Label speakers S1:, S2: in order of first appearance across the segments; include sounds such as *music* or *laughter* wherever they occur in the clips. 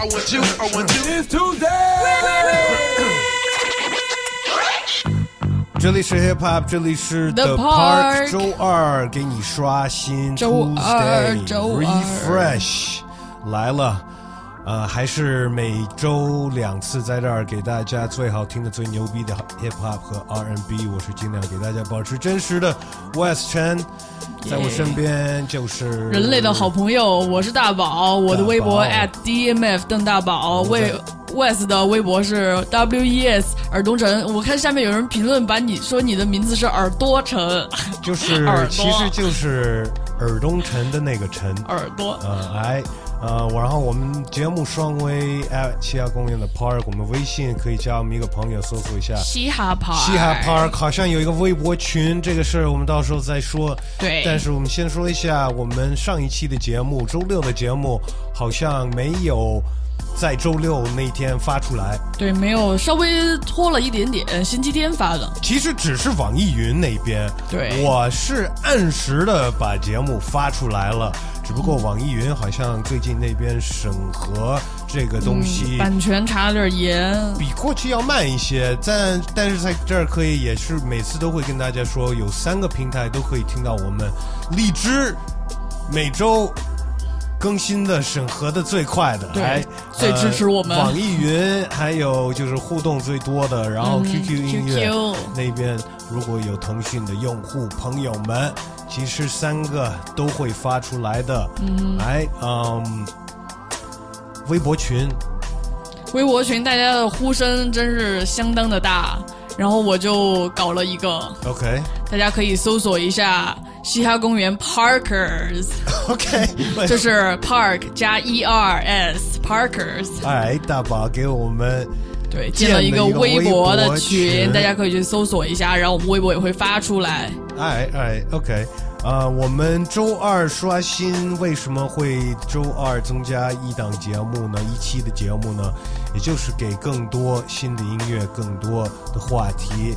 S1: I want you, I want you.
S2: It's Tuesday。
S3: 这里是 Hip Hop，这里是
S4: The
S3: Park，
S4: Park
S3: 周二给你刷新
S4: 周二
S3: Tuesday
S4: 周二
S3: Refresh 来了。 呃，还是每周两次在这儿给大家最好听的、最牛逼的 hip hop 和 R&B，我是尽量给大家保持真实的 West Chen，在我身边就是
S4: 人类的好朋友，我是大宝，我的微博 at dmf 邓大宝，为 West 的微博是 wes 耳东城。我看下面有人评论，把你说你的名字是耳朵城，
S3: 就是 *laughs*
S4: 耳
S3: 其实就是耳东城的那个城，
S4: 耳朵。
S3: 呃，哎，呃，我然后我们节目双微 at 七亚公园的 Park，我们微信可以加我们一个朋友搜索一下。
S4: 嘻哈 park，
S3: 嘻哈 Park 好像有一个微博群，这个事儿我们到时候再说。
S4: 对
S3: 但是我们先说一下，我们上一期的节目，周六的节目好像没有在周六那天发出来，
S4: 对，没有稍微拖了一点点，星期天发的。
S3: 其实只是网易云那边，
S4: 对
S3: 我是按时的把节目发出来了，只不过网易云好像最近那边审核这个东西。
S4: 版权查的有点严，
S3: 比过去要慢一些，但但是在这儿可以也是每次都会跟大家说，有三个平台都可以听到我们荔枝每周更新的审核的最快的，
S4: 对
S3: 还
S4: 最支持我们。
S3: 呃网易云还有就是互动最多的，然后
S4: 嗯
S3: QQ 音乐、那边如果有腾讯的用户朋友们，其实三个都会发出来的。嗯，哎，嗯，微博群。
S4: 微博群大家的呼声真是相当的大，然后我就搞了一个
S3: ，，OK。
S4: 大家可以搜索一下嘻哈公园
S3: Parkers，OK，*laughs*
S4: 就是 Park 加 E R S Parkers，
S3: 哎，大宝给我们
S4: 对，
S3: 建
S4: 了一个微博的
S3: 群。
S4: 大家可以去搜索一下，然后我们微博也会发出来。
S3: 哎哎，OK，呃，我们周二刷新为什么会周二增加一档节目呢？一期的节目呢，也就是给更多新的音乐、更多的话题、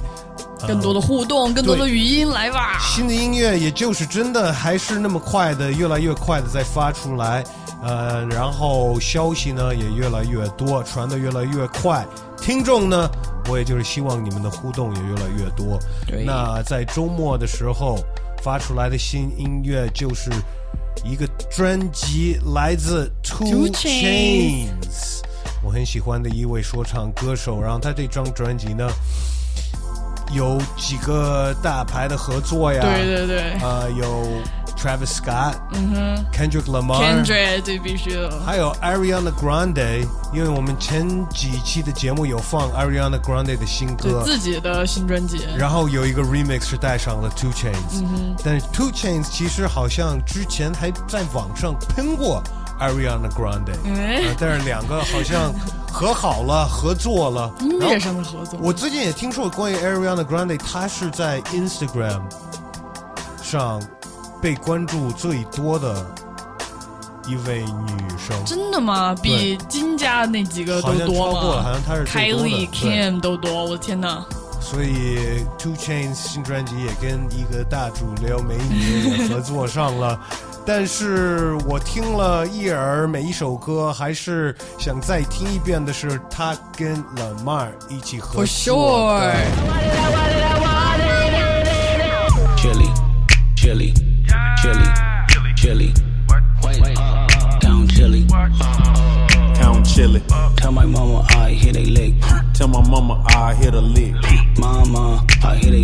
S3: 呃
S4: 更多的互动，更多的语音来吧。*laughs*
S3: 新的音乐，也就是真的还是那么快的，越来越快的在发出来，呃，然后消息呢也越来越多，传的越来越快，听众呢，我也就是希望你们的互动也越来越多。
S4: 对
S3: 那在周末的时候发出来的新音乐就是一个专辑，来自 Two Chains 我很喜欢的一位说唱歌手，然后他这张专辑呢。有几个大牌的合作呀，
S4: 对对对
S3: 呃，有 Travis Scott，嗯哼，Kendrick
S4: Lamar，，Kendrick 这必须的。
S3: 还有 Ariana Grande，因为我们前几期的节目有放 Ariana Grande 的新歌，
S4: 自己的新专辑，
S3: 然后有一个 remix 是带上了 Two Chains，、但
S4: 嗯
S3: 是 Two Chains 其实好像之前还在网上喷过 Ariana Grande，、但是两个好像和好了，合作了，
S4: 音乐上的合作。
S3: 我最近也听说关于 Ariana Grande，她是在 Instagram 上被关注最多的一位女生，
S4: 真的吗？比金家那几个都
S3: 好像
S4: 多
S3: 超过了，好像她是。
S4: ？Kylie、Kim 都多，我的天哪！
S3: 所以 Two Chains 新专辑也跟一个大主流美女也合作上了。*laughs* 但是我听了一耳，每一首歌还是想再听一遍的是她跟 Lamar 一起合作的
S4: sure，chili,
S5: chili, chili, chili. Down chili.
S2: Count chili.
S5: Tell my mama I hit a lick.
S2: Tell my mama I hit a lick.
S5: Mama, I hit a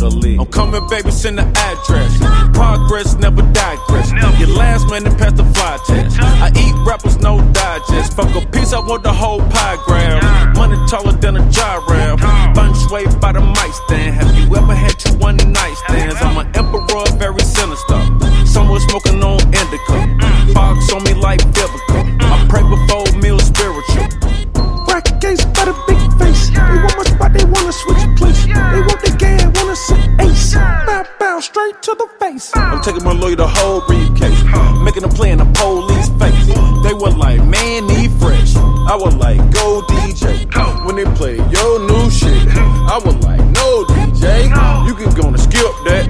S5: lick.
S2: Mama, I hit a lick. I'm coming, baby, send the address. Progress never digress. Your last man and pass the fly test. I eat rappers, no digest. Fuck a piece, I want the whole pie grab. Money taller than a gyro. Fun sway by the mic stand. Have you ever had two one night stands? I'm an emperor, very sinister. Someone smoking on indica. Box on me like biblical.
S6: To the face.
S2: I'm taking my lawyer the whole briefcase, making a play in the police face. They were like, man, need fresh. I was like, go DJ. When they play your new shit, I was like, no DJ. You can go and skip that.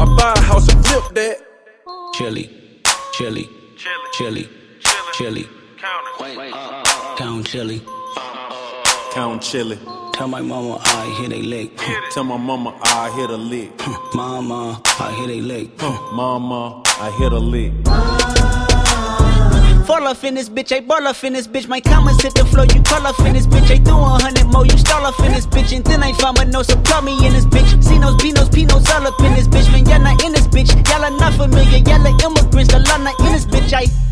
S2: I buy a house and flip that.
S5: Chili, chili, chili, chili, chili. Count chili.
S2: Count chili.
S5: Tell my mama I hit a lick.
S2: Tell my mama I hit a lick. *laughs*
S5: Mama, I hit a lick. *laughs*
S2: Mama, I hit a lick.
S1: Fall off in this bitch, I ball off in this bitch. My comments hit the floor, you call off in this bitch. I do a hundred more, you stall off in this bitch. And then I found my nose, so call me in this bitch. See those Beanos, Pinos all up in this bitch. Man, y'all not in this bitch. Y'all are not familiar, y'all are immigrants. The law not in this bitch. I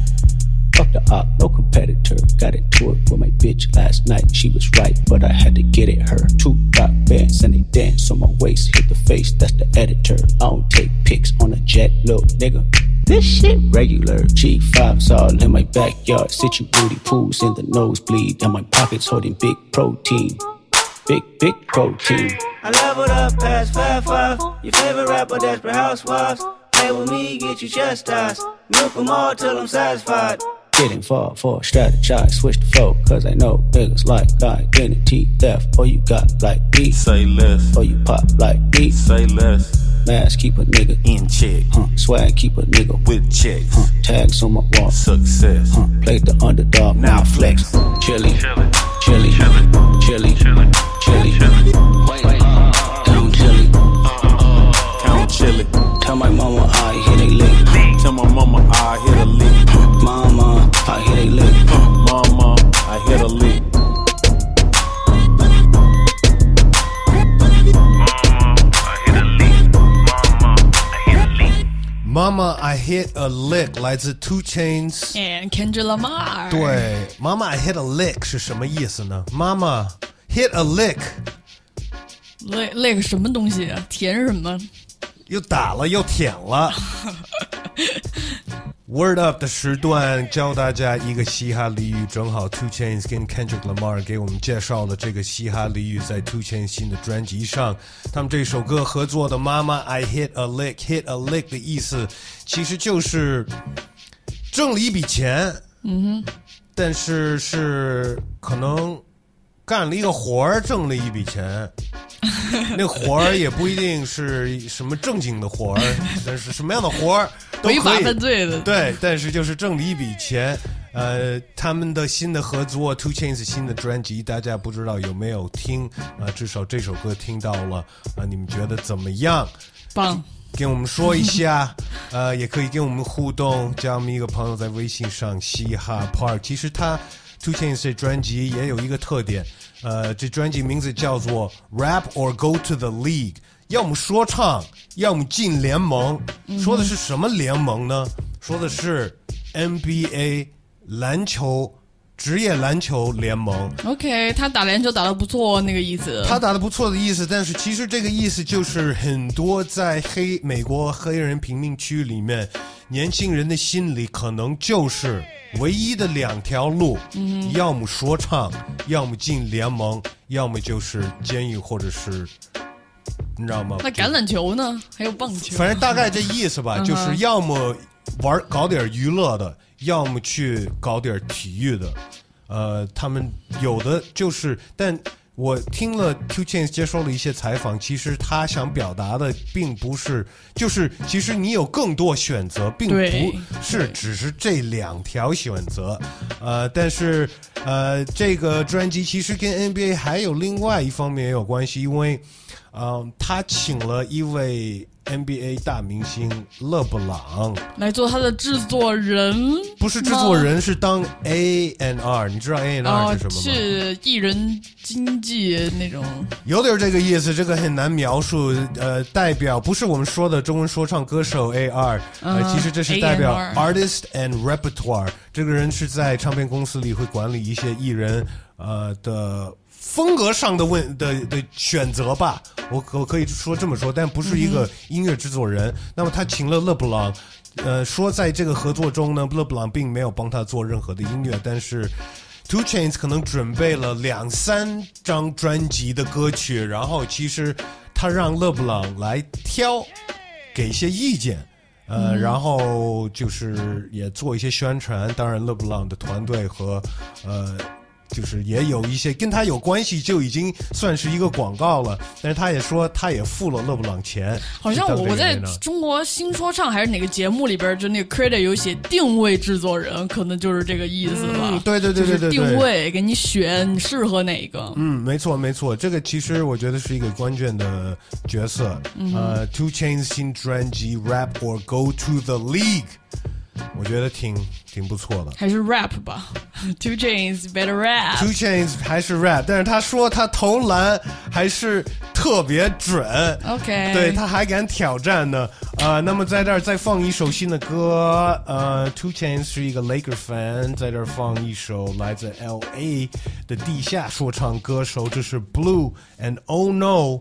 S5: Fuck the op, no competitor. Got into it with my bitch last night. She was right, but I had to get it her. Two rock bands and they dance on my waist. Hit the face, that's the editor. I don't take pics on a jet, little nigga. This shit regular. G5's all in my backyard. Sit you booty pools in the nosebleed. And my pockets holding big protein. Big, big protein.
S1: I leveled up past five five. Your favorite rapper, Desperate Housewives. Play with me, get you chastised. Milk 'em all till I'm satisfied.
S5: Getting far for strategize, switch the flow, cause I know niggas like identity theft. Or you got like me,
S2: Say less.
S5: or you pop like me.
S2: Say less.
S5: Mask keep a nigga
S2: In check.
S5: huh? Swag keep a nigga
S2: With checks.
S5: huh? Tags on my wall,
S2: Success.
S5: huh? Play the underdog,
S2: Now
S5: now
S2: flex.
S5: flex. Chili, chili, chili, chili, Count chili.
S2: Count chili.
S5: Tell my mama I hit a lick.
S2: Tell my mama I hit a lick.
S5: Mama, I hit a lick.
S2: Mama, I hit a lick.
S3: Mama I hit a lick 来自 Two Chains。
S4: And Kendrick Lamar，
S3: 对，Mama I hit a lick 是什么意思呢？妈妈 hit a lick
S4: 那那个什么东西啊？甜什么？
S3: 又打了又舔了。 *laughs* Word Up 的时段教大家一个嘻哈俚语，正好 Two Chains 跟 Kendrick Lamar 给我们介绍了这个嘻哈俚语，在 Two Chains 新的专辑上，他们这首歌合作的《妈妈 I Hit a Lick》，Hit a Lick 的意思其实就是挣了一笔钱，嗯哼，但是是可能干了一个活儿挣了一笔钱，那活儿也不一定是什么正经的活儿，但是什么样的活儿都
S4: 违法。犯罪的，
S3: 对，但是就是挣了一笔钱。呃，他们的新的合作，Two Chains 新的专辑，大家不知道有没有听啊、至少这首歌听到了啊、你们觉得怎么样？
S4: 棒。
S3: 跟我们说一下，呃，也可以跟我们互动，加我们一个朋友在微信上嘻哈 part。其实他 Two Chains 这专辑也有一个特点，呃，这专辑名字叫做 Rap or Go to the League，要么说唱，要么进联盟。说的是什么联盟呢？说的是 NBA 篮球职业篮球联盟。
S4: OK，他打篮球打得不错，那个意思。
S3: 他打得不错的意思，但是其实这个意思就是很多在黑美国黑人贫民区里面，年轻人的心里可能就是唯一的两条路，要么说唱，要么进联盟，要么就是监狱或者是，你知道吗？
S4: 那橄榄球呢？还有棒球。
S3: 反正大概这意思吧，就是要么玩搞点娱乐的，要么去搞点体育的。呃，他们有的就是，但我听了 Two Chains 接受了一些采访，其实他想表达的并不是，就是其实你有更多选择，并不是只是这两条选择。呃，但是呃，这个专辑其实跟 NBA 还有另外一方面也有关系，因为。嗯，他请了一位 NBA 大明星勒布朗，
S4: 来做他的制作人，
S3: 不是制作人，是当 A N R。你知道 A N
S4: 哦
S3: R 是什么吗？
S4: 是艺人经纪那种。
S3: 有点这个意思，这个很难描述。呃，代表不是我们说的中文说唱歌手 A R，呃，
S4: 嗯
S3: 其实这是代表
S4: A&R
S3: artist and repertoire。这个人是在唱片公司里会管理一些艺人呃的风格上的问的的选择吧。我我可以说这么说，但不是一个音乐制作人。那么他请了勒布朗。呃，说在这个合作中呢，勒布朗并没有帮他做任何的音乐，但是 Two Chains 可能准备了两三张专辑的歌曲，然后其实他让勒布朗来挑，给一些意见，呃，然后就是也做一些宣传。当然，勒布朗的团队和呃就是也有一些跟他有关系，就已经算是一个广告了。但是他也说他也付了勒布朗钱，
S4: 好像我我在中国新说唱还是哪个节目里边，就那个 credit 有写定位制作人，可能就是这个意思吧。
S3: 嗯对对对对对
S4: 定位给你选你适合哪个。
S3: 嗯，没错没错，这个其实我觉得是一个关键的角色。
S4: 嗯
S3: 呃，Two Chains 新专辑《Rap or Go to the League》，我觉得挺挺不错的。
S4: 还是 rap 吧，*laughs* Two Chains better rap。
S3: Two Chains 还是 rap，但是他说他投篮还是特别准。
S4: OK，
S3: 对，他还敢挑战呢。呃，那么在这儿再放一首新的歌。呃，Two Chains 是一个 Laker fan，在这儿放一首来自 L.A. 的地下说唱歌手，这是 Blue and Oh No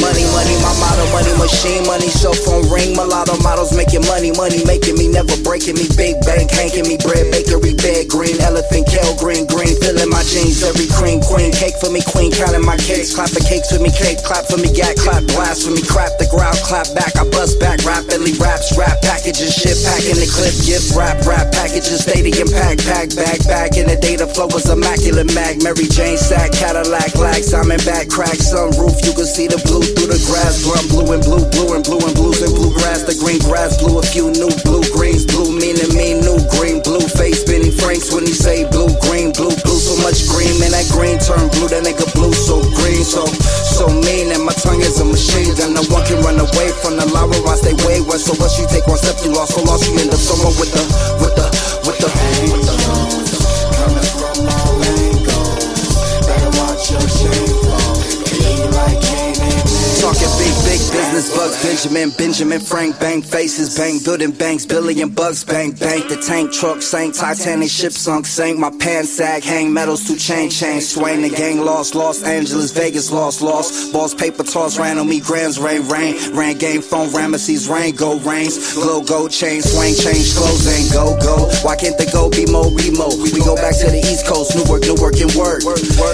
S7: Money, money, my motto, money machine, money, cell phone ring, mulatto models making money, money making me, never breaking me, big bank, hanking me, bread, bakery, bed, green, elephant, kale, green, green, filling my jeans, every cream, queen, cake for me, queen, counting my cakes, clapping cakes with me, cake, clap for me, gat, clap, blast for me, crap, the ground, clap back, I bust back, rapidly, raps, rap, packages, shit, packing the clip, gift, rap, rap, packages, stadium, pack, pack, bag, bag, in the data flow was immaculate, mag, Mary Jane, sack, Cadillac, lag, Simon back, crack, sunroof, you can see the blue through the grass, drum, blue and blue, blue and blue and blues and bluegrass, the green grass, blue, a few new blue greens, blue meaning me, new green, blue face, Benny Franks when he say blue, green, blue, blue, so much green, man, that green turn blue, that nigga blue, so green, so, so mean, and my tongue is a machine, and no one can run away from the lava, I stay way west, so once you take one step, you lost, so lost, you end up somewhere with the, with the, business, Bugs, Benjamin, Benjamin, Frank, bang faces, bang, building banks, billion bucks, bang, bang. the tank truck sank, Titanic ship sunk, sank, my pants sag, hang metals to chain, chain, swing, the gang lost, Los Angeles, Vegas lost, lost, balls, paper toss, ran on me, grands, rain, rain, ran game, phone, Ramesses, rain, go, rains, glow, go, chain, swing, change, clothes, ain't go, go, why can't the go be mo, remo, we go back to the East Coast, new Newark, Newark, and work,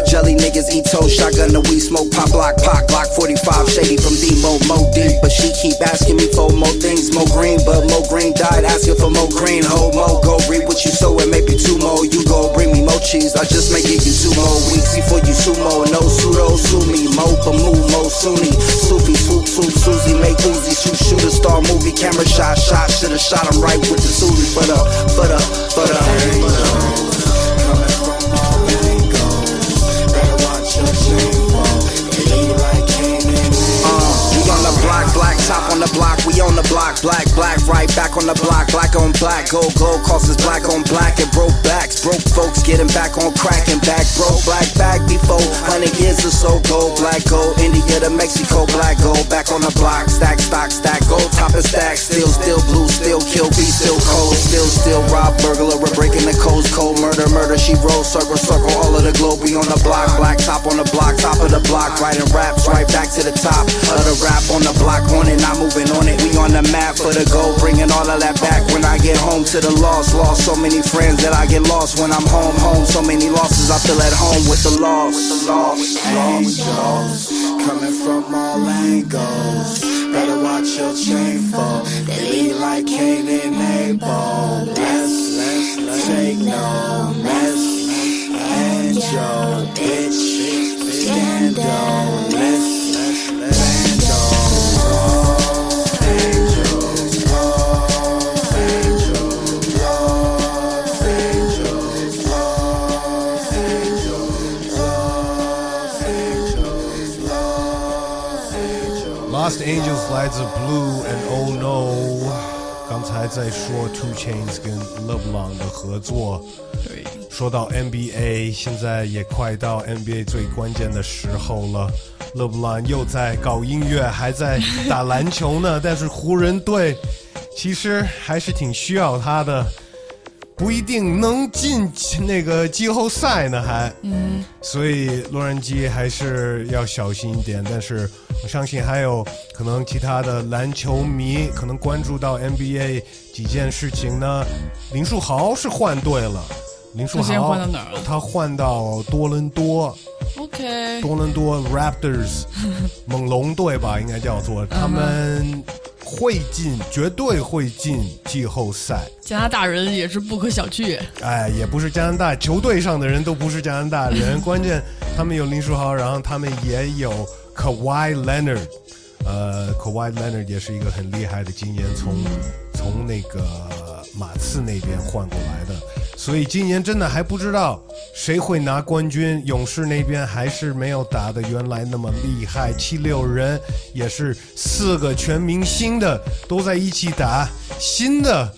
S7: jelly niggas eat toast, shotgun, the weed smoke, pop, block, pop, block, 45, shady from Demo, Mo deep, but she keep asking me for more things, Mo green, but Mo green died asking for more green, ho, Mo go read what you sow and maybe two more, you go bring me more cheese, I just may give you two more weeks before you sumo, no pseudo, sue me, Mo, Bamu, Mo, Sunni, Sufi, swoop, swoop, Susie, make Uzi, shoot, shoot a star movie, camera shot, shot, should've shot him right with the Susie, for the, for the, for the,
S8: Coming
S7: black top on the block, we on the block, black, black, right back on the block, black on black, gold, gold crosses, black on black, and broke backs, broke folks getting back on crack and back, broke black back before, hundred years or so, gold, black, gold, India to Mexico, black, gold, back on the block, stack, stock, stack, gold, top and stack, still, still blue, still kill, be still cold, still, still rob, burglar, we're breaking the codes, cold, murder, murder, she roll, circle, circle, all of the globe, we on the block, black top on the block, top of the block, writing raps, right back to the top of the rap on the block, on it, not moving on it, we on the map for the goal, bringing all of that back when I get home to the lost, lost so many friends that I get lost when I'm home, home, so many losses, I feel at home with the loss, lost.
S8: Angels coming from all angles. Better watch your chain fall. They lead like Cain and Abel. Let's, let's, let's take no mess. Bitch, scandal. Let's, let's, angels.
S3: 来自 Blue and Oh No。刚才在说 Two Chains 跟勒布朗的合作，
S4: 对，
S3: 说到 NBA，现在也快到 NBA 最关键的时候了。勒布朗又在搞音乐，还在打篮球呢。*laughs* 但是湖人队其实还是挺需要他的。不一定能进那个季后赛呢，还。
S4: 嗯，
S3: 所以洛杉矶还是要小心一点。但是我相信还有可能其他的篮球迷可能关注到 NBA 几件事情呢。林书豪是换队了，林书豪
S4: 换到哪儿了
S3: 他换到多伦多
S4: ，OK，
S3: 多伦多 Raptors *laughs* 猛龙队吧，应该叫做他们会进，绝对会进季后赛。
S4: 加拿大人也是不可小觑。
S3: 哎，也不是加拿大球队上的人都不是加拿大人，*laughs* 关键他们有林书豪，然后他们也有 Kawhi Leonard，呃，Kawhi Leonard 也是一个很厉害的，今年从从那个马刺那边换过来的，所以今年真的还不知道谁会拿冠军。勇士那边还是没有打的原来那么厉害，七六人也是四个全明星的都在一起打，新的。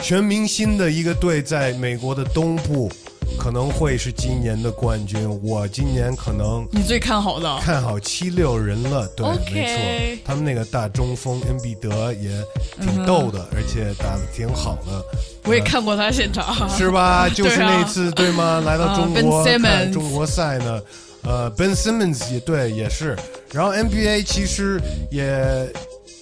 S3: 全明星的一个队在美国的东部，可能会是今年的冠军。我今年可能
S4: 你最看好的？
S3: 看好七六人了，对没错，他们那个大中锋恩比德也挺逗的，而且打的挺好的，
S4: 我也看过他现场，
S3: 是吧？*laughs* 就是那次对吗？来到中
S4: 啊
S3: 国看中国赛呢，呃，Ben Simmons 也对，也是。然后 NBA 其实也。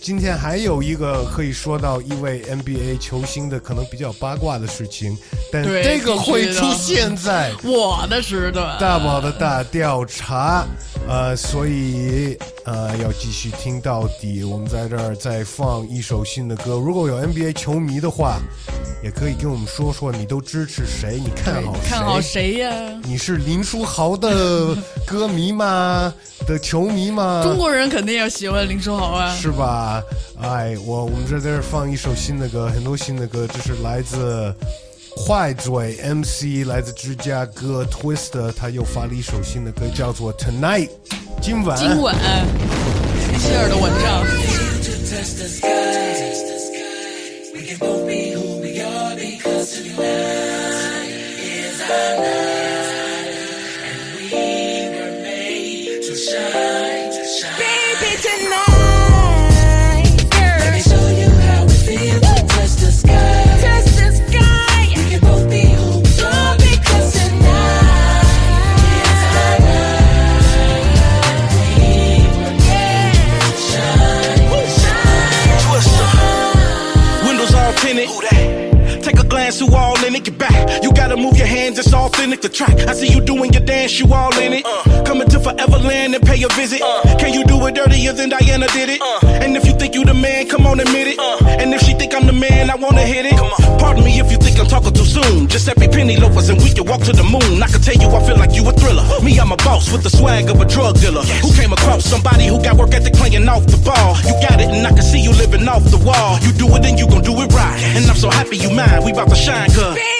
S3: 今天还有一个可以说到一位 NBA 球星的可能比较八卦的事情，但
S4: 对
S3: 这个会出现在
S4: 我的时段。
S3: 大宝的大调查，呃，所以呃要继续听到底。我们在这儿再放一首新的歌。如果有 NBA 球迷的话，也可以跟我们说说你都支持谁，你看好谁？
S4: 看好谁呀？
S3: 你是林书豪的歌迷吗？的球迷吗？
S4: 中国人肯定要喜欢林书豪啊。
S3: 是吧？哎，我我们这在这放一首新的歌，很多新的歌，这是来自快嘴 MC，来自芝加哥 Twist，他又发了一首新的歌，叫做 Tonight，今晚。
S4: 今晚，希尔的蚊帐。
S9: Hands, it's authentic. The track. I see you doing your dance, you all in it. Coming to Foreverland and pay a visit. Can you do it dirtier than Diana did it? And if you think you the man, come on, admit it. And if she think I'm the man, I wanna hit it. Pardon me if you think I'm talking too soon. Just Giuseppe Penny loafers and we can walk to the moon. I can tell you I feel like you a thriller. Me, I'm a boss with the swag of a drug dealer. Who came across somebody who got work ethic playing off the ball. You got it and I can see you living off the wall. You do it and you gon' do it right. And I'm so happy you mine. We about to shine, cuz.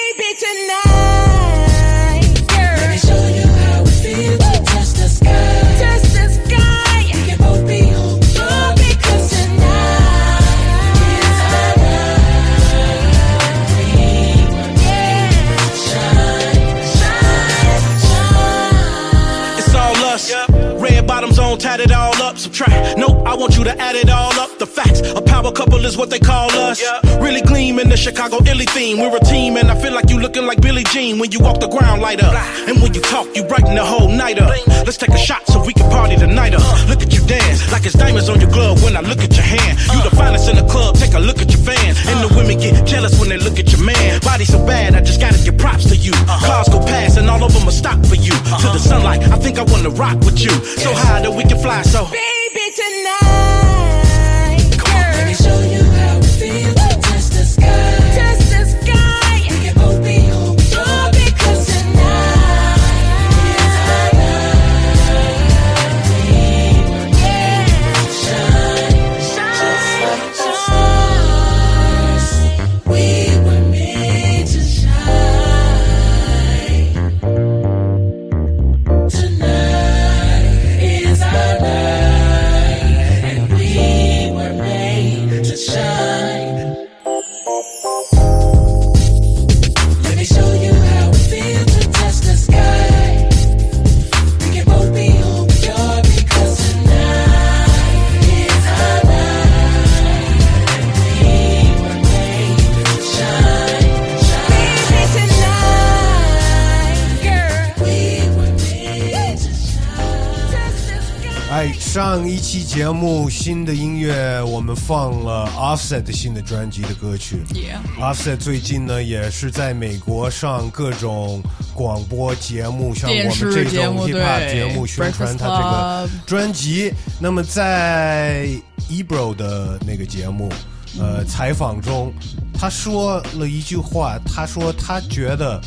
S9: Tatted all up. Subtract. Nope, I want you to add it all up. The facts. A power couple is what they call us. Really gleam in the Chicago illy theme. We're a team, and I feel like you looking like Billie Jean when you walk the ground light up. And when you talk, you brighten the whole night up. Let's take a shot so we can party tonight up. Uh. Look at you dance like it's diamonds on your glove when I look at your hand. You uh. the finest in the club. Take a look at your fans. And the uh. women get jealous when they look at your man. Body so bad, I just gotta give props to you. Uh-huh. Cars go past and all of them will stop I wanna rock with you. So high that we can fly so.
S3: 新的音乐，我们放了 Offset 的新的专辑的歌曲。Offset 最近呢，也是在美国上各种广播节目，像我们这种
S4: 目
S3: hip hop 节目宣传他这个专辑。那么在 Ebro 的那个节目，呃，采访中，他说了一句话，他说他觉得。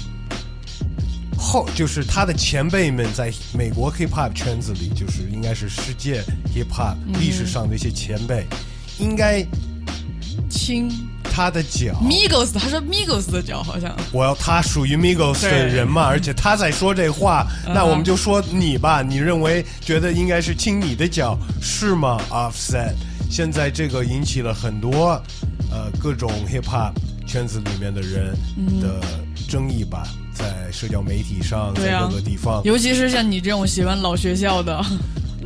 S3: 后就是他的前辈们在美国 hip hop 圈子里，就是应该是世界 hip hop 历史上的一些前辈，应该
S4: 亲
S3: 他的脚。
S4: Migos，他说 Migos 的脚好像。
S3: 我要他属于 Migos 的人嘛，而且他在说这话，
S4: 嗯。
S3: 那我们就说你吧，你认为觉得应该是亲你的脚是吗？Offset 现在这个引起了很多呃各种 hip hop 圈子里面的人的争议吧，在社交媒体上，在各个地方，
S4: 尤其是像你这种喜欢老学校的，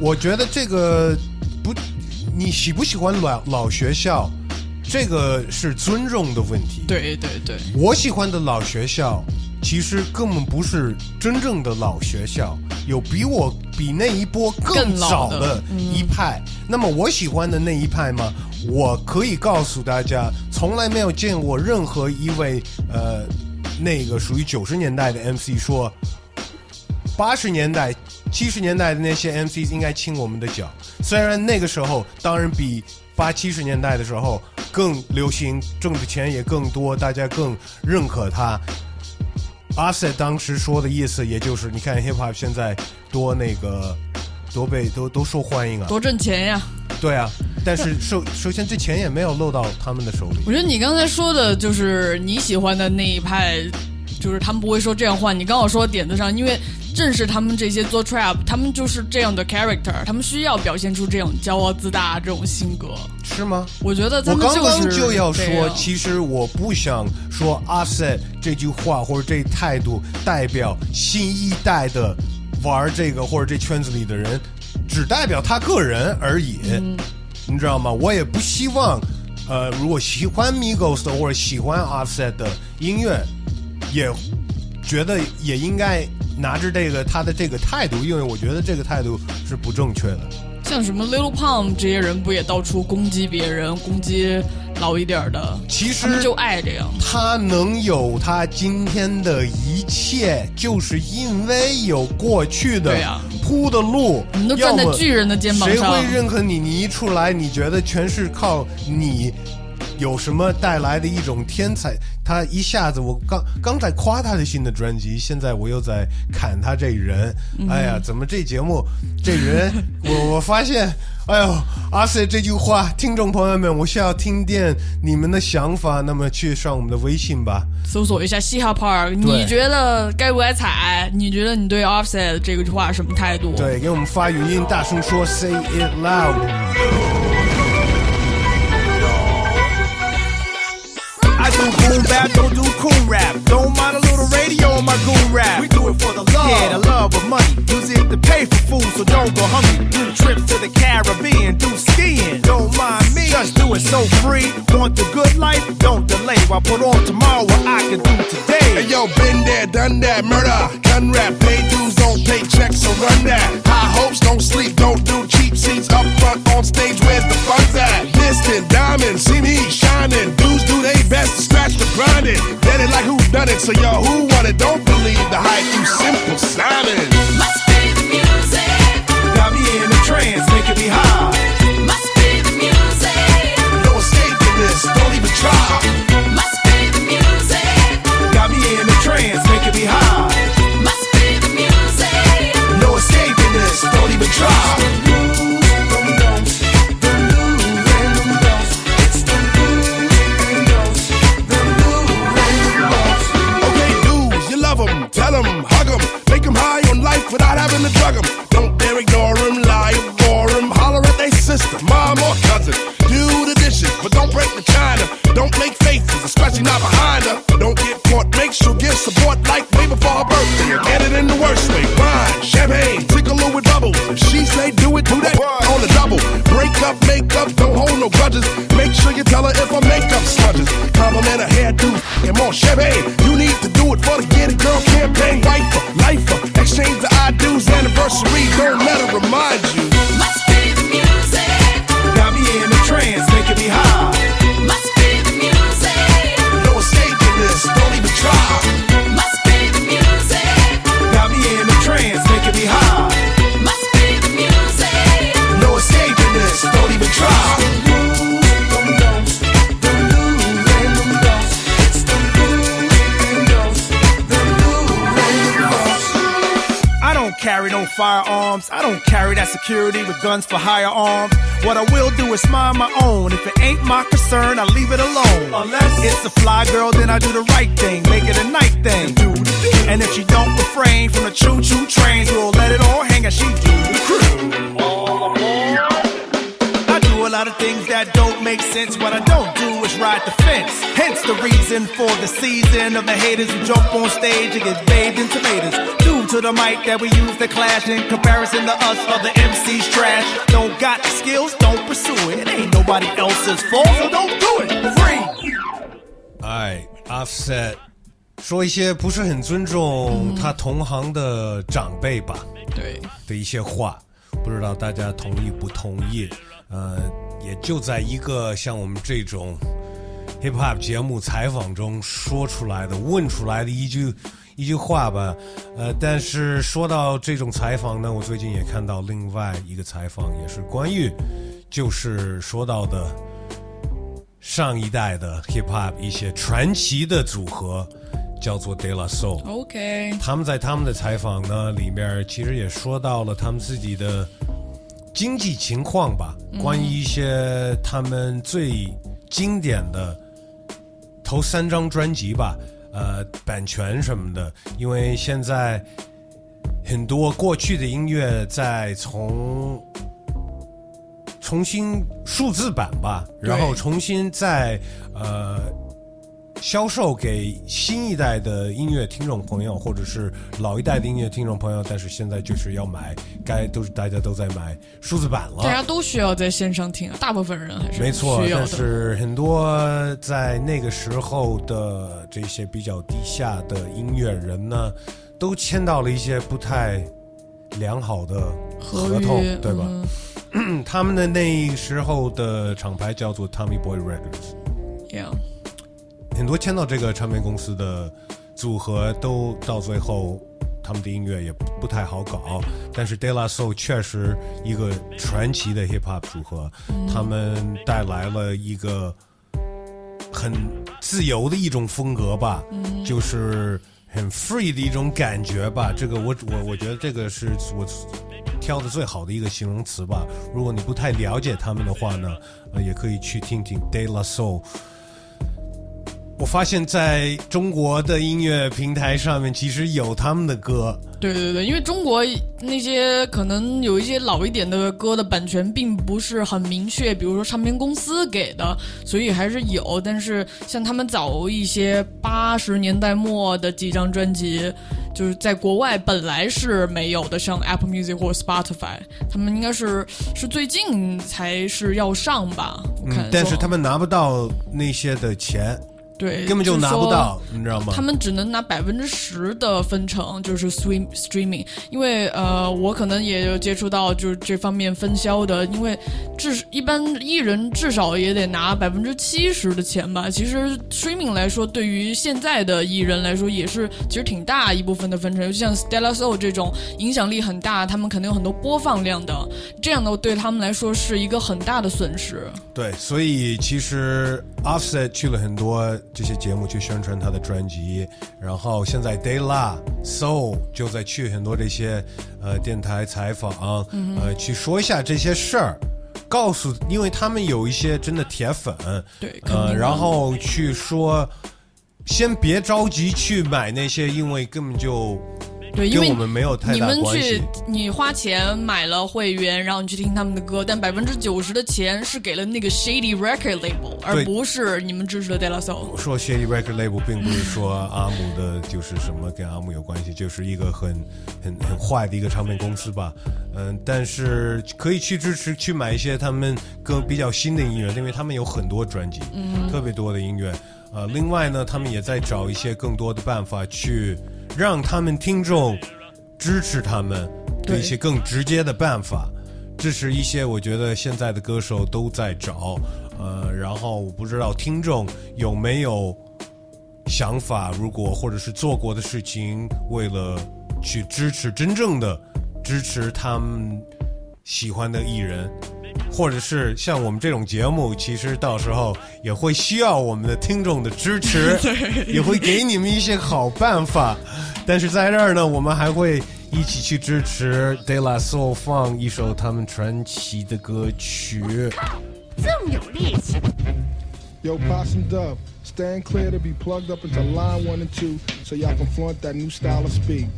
S3: 我觉得这个不，你喜不喜欢老老学校，这个是尊重的问题。
S4: 对对对，
S3: 我喜欢的老学校，其实根本不是真正的老学校，有比我比那一波更早的一派。那么我喜欢的那一派吗，我可以告诉大家，从来没有见过任何一位呃那个属于九十年代的 MC 说，八十年代、七十年代的那些 MC 应该亲我们的脚。虽然那个时候当然比八七十年代的时候更流行，挣的钱也更多，大家更认可他。阿塞当时说的意思，也就是你看 hip hop 现在多那个多被都都受欢迎啊，
S4: 多挣钱呀！
S3: 对啊。但是首首先这钱也没有漏到他们的手里。
S4: 我觉得你刚才说的就是你喜欢的那一派，就是他们不会说这样话。你刚好说点子上，因为正是他们这些做 trap，他们就是这样的 character，他们需要表现出这种骄傲自大这种性格。
S3: 是吗？
S4: 我觉得他
S3: 我
S4: 们
S3: 刚刚
S4: 就
S3: 要说，其实我不想说 Offset 这句话或者这态度代表新一代的玩这个或者这圈子里的人，只代表他个人而已。你知道吗？我也不希望，呃，如果喜欢 Migos 的或者喜欢 Offset 的音乐，也觉得也应该拿着这个他的这个态度，因为我觉得这个态度是不正确的。
S4: 像什么 Little Pump 这些人，不也到处攻击别人，攻击老一点儿的？
S3: 其实
S4: 就爱这样。
S3: 他能有他今天的一切，就是因为有过去的铺的路。
S4: 你们都站在巨人的肩膀上
S3: 谁会认可你？你一出来，你觉得全是靠你有什么带来的一种天才？他一下子，我刚刚在夸他的新的专辑，现在我又在砍他这人。
S4: 嗯
S3: 哎呀，怎么这节目这人，我我发现，哎呦，阿 Sir 这句话，听众朋友们，我需要听见你们的想法，那么去上我们的微信吧。
S4: 搜索一下嘻哈 Park，你觉得该不该踩？你觉得你对 Offset 这个话什么态度？
S3: 对，给我们发语音，大声说，Say it loud。
S10: Boom bap, don't do cool rap. Don't mind a little radio on my goon rap. We do it for the love. Yeah, the love of money. Use it to pay for food, so don't go hungry. Do trips to the Caribbean, do skiing. Don't mind me. Just do it so free. Want the good life? Don't delay. Why put on tomorrow what I can do today?
S11: Hey yo, been there, done that, murder, gun rap, pay dues, don't pay checks, so run that. High hopes, don't sleep, don't do cheap seats up front on stage, where's the fun's at? Distant diamonds, see me shining, dudes do they best to grinding. Get it like who done it, so y'all who want it? Don't believe the hype, you simple Simon. Without having to drug them. Don't dare ignore them, lie or bore them, holler at they sister, mom or cousin. Do the dishes, but don't break the china. Don't make faces, especially not behind her. Don't get caught, make sure give support like way before her birthday. Get it in the worst way, wine, champagne, tickle her with bubbles. If she say do it, do that on the double. Break up, make up, don't hold no grudges. Make sure you tell her if her makeup smudges. Compliment her hairdo and more champagne. You need to incarcerate, don't let her remind
S10: firearms. I don't carry that security with guns for hire arms. What I will do is mind my own. If it ain't my concern, I leave it alone. Unless it's a fly girl, then I do the right thing. Make it a night thing. And if she don't refrain from the choo choo trains, we'll let it all hang as she do the crew. I do a lot of things that don't make sense. What I don't do is ride the fence. Hence the reason for the season of the haters who jump on stage and get bathed in tomatoes. Due to the mic that we use to clash in comparison to us, other MCs trash. Don't got the skills, don't pursue it. It ain't nobody else's fault, so don't do it. Free.
S3: 哎，Offset 说一些不是很尊重他同行的长辈吧
S4: 对，
S3: 的一些话，不知道大家同意不同意？ 呃，也就在一个像我们这种 hip hop 节目采访中说出来的、问出来的一句一句话吧。呃，但是说到这种采访呢，我最近也看到另外一个采访，也是关于就是说到的。上一代的 hip hop 一些传奇的组合，叫做 De La Soul。
S4: OK，
S3: 他们在他们的采访呢里面，其实也说到了他们自己的经济情况吧，关于一些他们最经典的头三张专辑吧，呃，版权什么的，因为现在很多过去的音乐在从重新数字版吧，然后重新再呃销售给新一代的音乐听众朋友，或者是老一代的音乐听众朋友，但是现在就是要买，该都是大家都在买数字版了。
S4: 大家都需要在线上听啊，大部分人还是
S3: 没错，但。是很多在那个时候的这些比较低下的音乐人呢，都签到了一些不太良好的合同，
S4: 约
S3: 对吧？
S4: 嗯 *clears throat*
S3: 他们的那时候的厂牌叫做 Tommy Boy
S4: Records，Yeah，
S3: 很多签到这个唱片公司的组合都到最后。他们的音乐也不太好搞，但是 De La Soul 确实一个传奇的 hip hop 组合，他们带来了一个很自由的一种风格吧，就是很 free 的一种感觉吧。这个我我我觉得这个是我挑的最好的一个形容词吧。如果你不太了解他们的话呢，也可以去听听 De La Soul。我发现在中国的音乐平台上面，其实有他们的歌，
S4: 对对对，因为中国那些可能有一些老一点的歌的版权并不是很明确，比如说唱片公司给的，所以还是有。但是像他们早一些八十年代末的几张专辑，就是在国外本来是没有的，像 Apple Music 或 Spotify，他们应该是是最近才是要上吧？我看、
S3: 嗯，但是他们拿不到那些的钱，
S4: 对
S3: 根本就拿不到，你知道吗？
S4: 他们只能拿百分之十的分成，就是 stream streaming，因为呃，我可能也有接触到就是这方面分销的，因为至一般艺人至少也得拿百分之七十的钱吧。其实 streaming 来说，对于现在的艺人来说，也是其实挺大一部分的分成。尤其像 Stella Soul 这种影响力很大，他们肯定有很多播放量的，这样的对他们来说是一个很大的损失。
S3: 对，所以其实 Offset 去了很多这些节目去宣传他的专辑，然后现在 d a y l a Soul 就在去很多这些呃电台采访，呃去说一下这些事儿。告诉，因为他们有一些真的铁粉，
S4: 对，
S3: 呃，然后去说，先别着急去买那些，因为根本就
S4: 对，因为
S3: 我们没有太大
S4: 你们去，你花钱买了会员，然后你去听他们的歌，但百分之九十的钱是给了那个 Shady Record Label，而不是你们支持的 De La Soul。
S3: 说 Shady Record Label 并不是说阿姆的就是什么跟阿姆有关系，就是一个很很很坏的一个唱片公司吧。嗯，但是可以去支持去买一些他们更比较新的音乐，因为他们有很多专辑，
S4: 嗯
S3: 特别多的音乐。呃，另外呢，他们也在找一些更多的办法去让他们听众支持他们的一些更直接的办法。这是一些我觉得现在的歌手都在找，呃，然后我不知道听众有没有想法，如果或者是做过的事情，为了去支持真正的支持他们喜欢的艺人，或者是像我们这种节目，其实到时候也会需要我们的听众的支持，也会给你们一些好办法。但是在这儿呢，我们还会一起去支持 De La Soul 放一首他们传奇的歌曲。
S12: 这么有力气。
S13: Yo, Possum Dub, stand clear to be plugged up into line one and two so y'all can flaunt that new style of speed.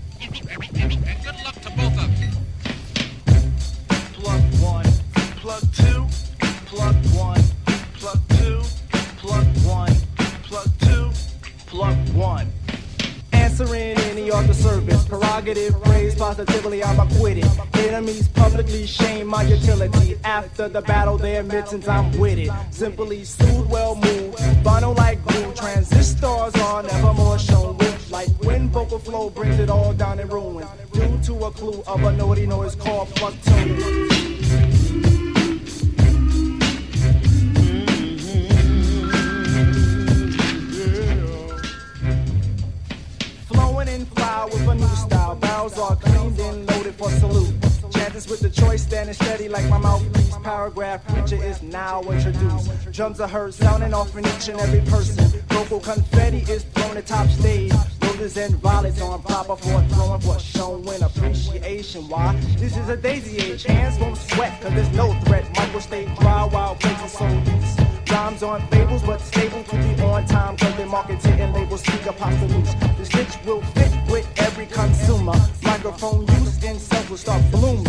S14: Positively, I'm acquitted. Enemies publicly shame my utility. After the battle, their mittens, I'm with it. Simply soothe, well moved, vinyl like glue. Transistors are never more shown like when vocal flow brings it all down in ruins Due to a clue of a naughty noise called in fly with a new style. Barrels are cleaned and loaded for salute. Chances with the choice standing steady like my mouthpiece. Paragraph preacher is now introduced. Drums are heard sounding off in each and every person. Vocal confetti is thrown at top stage. Roses and violets on proper for throwing for showing appreciation. Why? This is a daisy age. Hands won't sweat cause there's no threat. Michael stay dry while places so loose. Rhymes on fables, but stable to be on time. Cause they marketed and labels speak apostles. The stitch will fit with every consumer. Microphone use and sales will start blooming.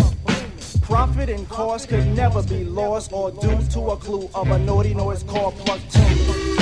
S14: Profit and cost could never be lost or due to a clue of a naughty noise called plug tuning.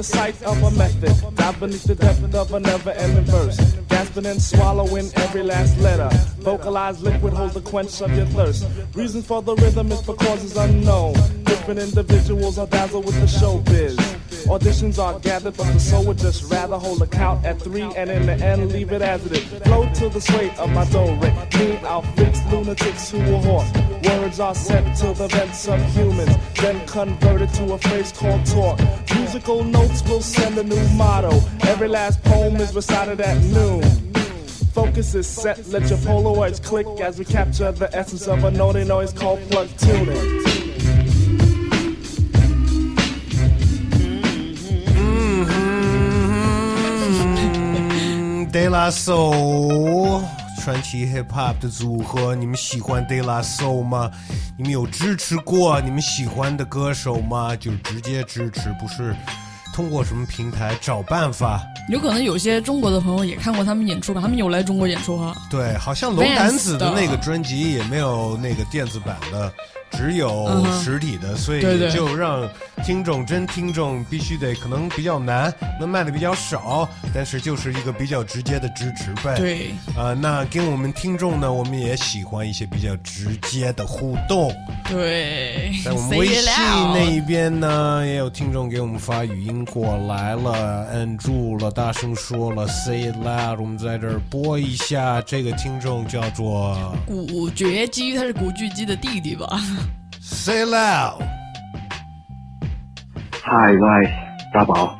S15: The sight of a method, dive beneath the depth of a never-ending verse. Gasping and swallowing every last letter. Vocalized liquid holds the quench of your thirst. Reason for the rhythm is for causes unknown. Different individuals are dazzled with the showbiz. Auditions are gathered, but the soul would just rather hold a count at three and in the end leave it as it is. Flow to the sway of my do re. Me, outfits, lunatics who will haunt. Words are sent to the vents of humans, then converted to a phrase called talk. Musical notes will send a new motto. Every last poem is recited at noon. Focus is set, let your Polaroids click as we capture the essence of a naughty noise called plug tuning.
S3: De La Soul 传奇 Hip Hop 的组合，你们喜欢 De La Soul 吗？你们有支持过你们喜欢的歌手吗？就直接支持，不是通过什么平台找办法。
S4: 有可能有些中国的朋友也看过他们演出吧，他们有来中国演出哈。
S3: 对，好像龙胆子的那个专辑也没有那个电子版的，只有实体的，所以就让听众真听众必须得可能比较难，能卖的比较少，但是就是一个比较直接的支持呗。
S4: 对，
S3: 啊、那跟我们听众呢，我们也喜欢一些比较直接的互动。
S4: 对，
S3: 在我们 *laughs* 微信那一边呢，也有听众给我们发语音过来了，按住了，大声说了，say it loud，我们在这儿播一下。这个听众叫做
S4: 古绝鸡，他是古巨基的弟弟吧？
S3: Say loud。
S16: 嗨，guys，大宝，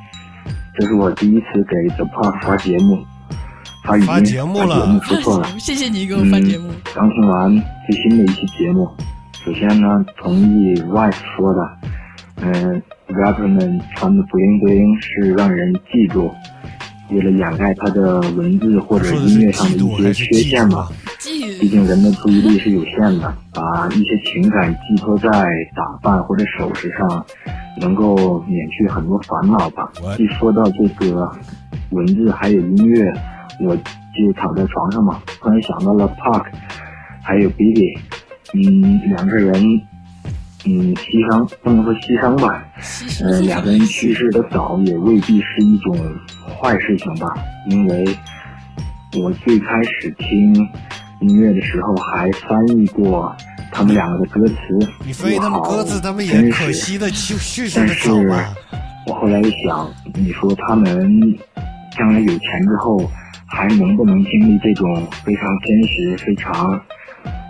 S16: 这是我第一次给 The Park 发节目，发语音
S3: 发节目了
S16: 错了。*laughs*
S4: 谢谢你给我发节目。
S16: 嗯。刚听完最新的一期节目，首先呢，同意 Rice 说的，嗯、r a p p e r 们穿的 bling bling 是让人记住，为了掩盖他的文字或者音乐上的一些缺陷嘛。毕竟人的注意力是有限的，把一些情感寄托在打扮或者首饰上，能够免去很多烦恼吧。一说到这个文字还有音乐，我就躺在床上嘛，突然想到了 Park，还有 b b 嗯，两个人，嗯，牺牲不能说牺牲吧，嗯、两个人去世的早也未必是一种坏事情吧，因为我最开始听音乐的时候还翻译过他们两个的歌词，
S3: 你翻译他们歌词，他们也
S16: 真是
S3: 可惜的去去世的
S16: 但是
S3: 早吧。
S16: 我后来一想，你说他们将来有钱之后，还能不能经历这种非常真实、非常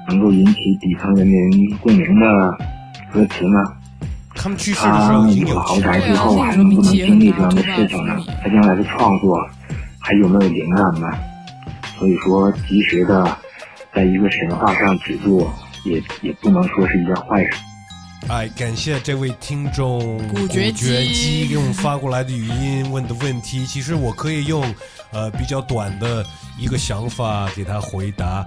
S16: 能够引起底层人民共鸣的歌词呢？
S3: 他们去世的时候已经
S17: 有了豪宅之后，还能不能经历这样的事情呢？他将来的创作还有没有灵感呢？所以说，及时的在一个神话上只做，也也不能说是一件坏事。
S3: 哎，感谢这位听众
S4: 古绝
S3: 机
S4: 鸡
S3: 给我们发过来的语音问的问题。其实我可以用呃比较短的一个想法给他回答。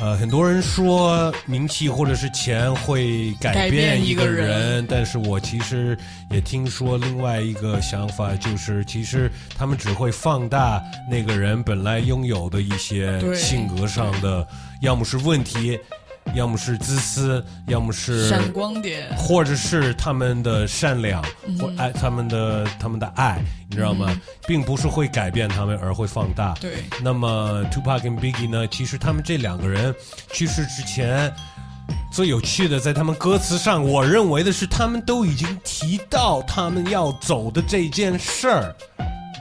S3: 呃，很多人说名气或者是钱会改
S4: 改变一个
S3: 变一个
S4: 人
S3: 但是我其实也听说另外一个想法，就是其实他们只会放大那个人本来拥有的一些性格上的，要么是问题。要么是自私，要么是
S4: 闪光点
S3: 或者是他们的善良，
S4: 嗯
S3: 或爱他们的他们的爱，你知道吗？并不是会改变他们，而会放大。
S4: 对
S3: 那么 Tupac 跟 Biggie 呢？其实他们这两个人去世之前，最有趣的在他们歌词上，我认为的是他们都已经提到他们要走的这件事儿，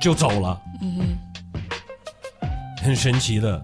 S3: 就走了，
S4: 嗯哼，
S3: 很神奇的。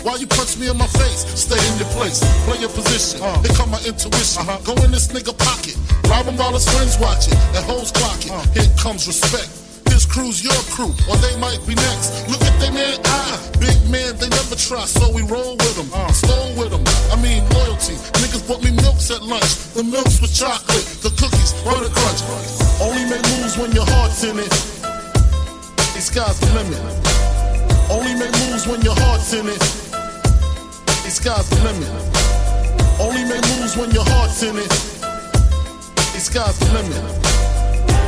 S18: Why you punch me in my face? Stay in your place. Play your position. Uh-huh. Here come my intuition. Uh-huh. Go in this nigga pocket. Rob him while his friends watching. And hoes clocking. Uh-huh. Here comes respect. His crew's your crew, or they might be next. Look at they man eye. Big man, they never try, so we roll with them. Stole with them. I mean, loyalty. Niggas bought me milks at lunch. The milks with chocolate. The cookies, butter crunch. Only make moves when your heart's in it. The sky's the limit. Only make moves when your heart's in it. The sky's the limit. Only make moves when your heart's in it. The sky's the limit.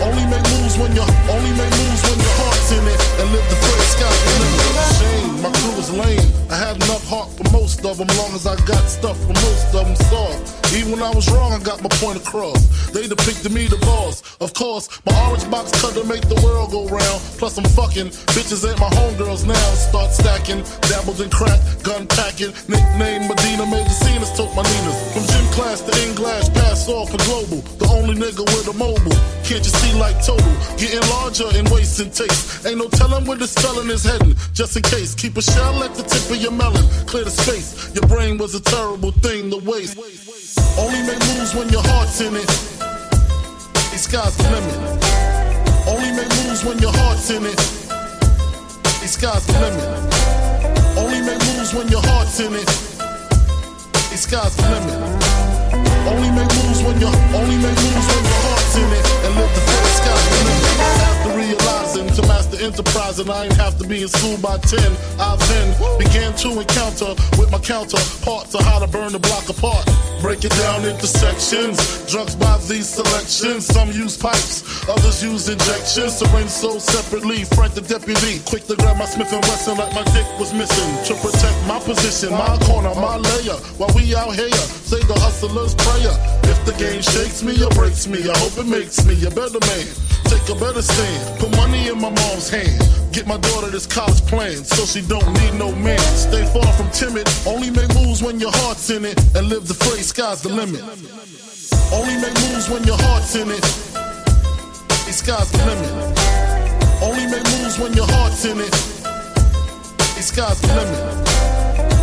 S18: Only make moves when your only make moves when your heart's in it and live the free sky's the limit. Shame, my crew was lame. I had enough heart for most of them, long as I got stuff for most of them when I was wrong, I got my point across. They depicted me the boss. Of course, my orange box cutter make the world go round. Plus I'm fucking bitches ain't my homegirls now. Start stacking, dabbled in crack, gun packing. Nickname Medina made the scene took my Ninas. From gym class to in glass, pass off for global. The only nigga with a mobile. Can't you see like total? Getting larger and taste. Ain't no telling where the spelling is heading. Just in case, keep a shell at the tip of your melon. Clear the space. Your brain was a terrible thing to waste. Only make moves when your heart's in it. The sky's the limit. Only make moves when your heart's in it. The sky's the limit. Only make moves when your heart's in it. The sky's the limit. Only make moves when your only make moves when your heart's in it and live the sky's the limit. After realizing to master enterprise and I ain't have to be in school by 10, I then began to encounter with my counterparts on how to burn the block apart. Break it down into sections. Drugs by these selections. Some use pipes, others use injections. Syringe sold separately. Frank the deputy, quick to grab my Smith and Wesson like my dick was missing. To protect my position, my corner, my layer. While we out here, say the hustler's prayer. If the game shakes me or breaks me, I hope it makes me a better man. Take a better stand. Put money in my mom's hand. Get my daughter this college plan so she don't need no man. Stay far from timid. Only make moves when your heart's in it. And live the phrase, sky's the limit. Only make moves when your heart's in it. The sky's the limit. Only make moves when your heart's in it. The sky's the limit.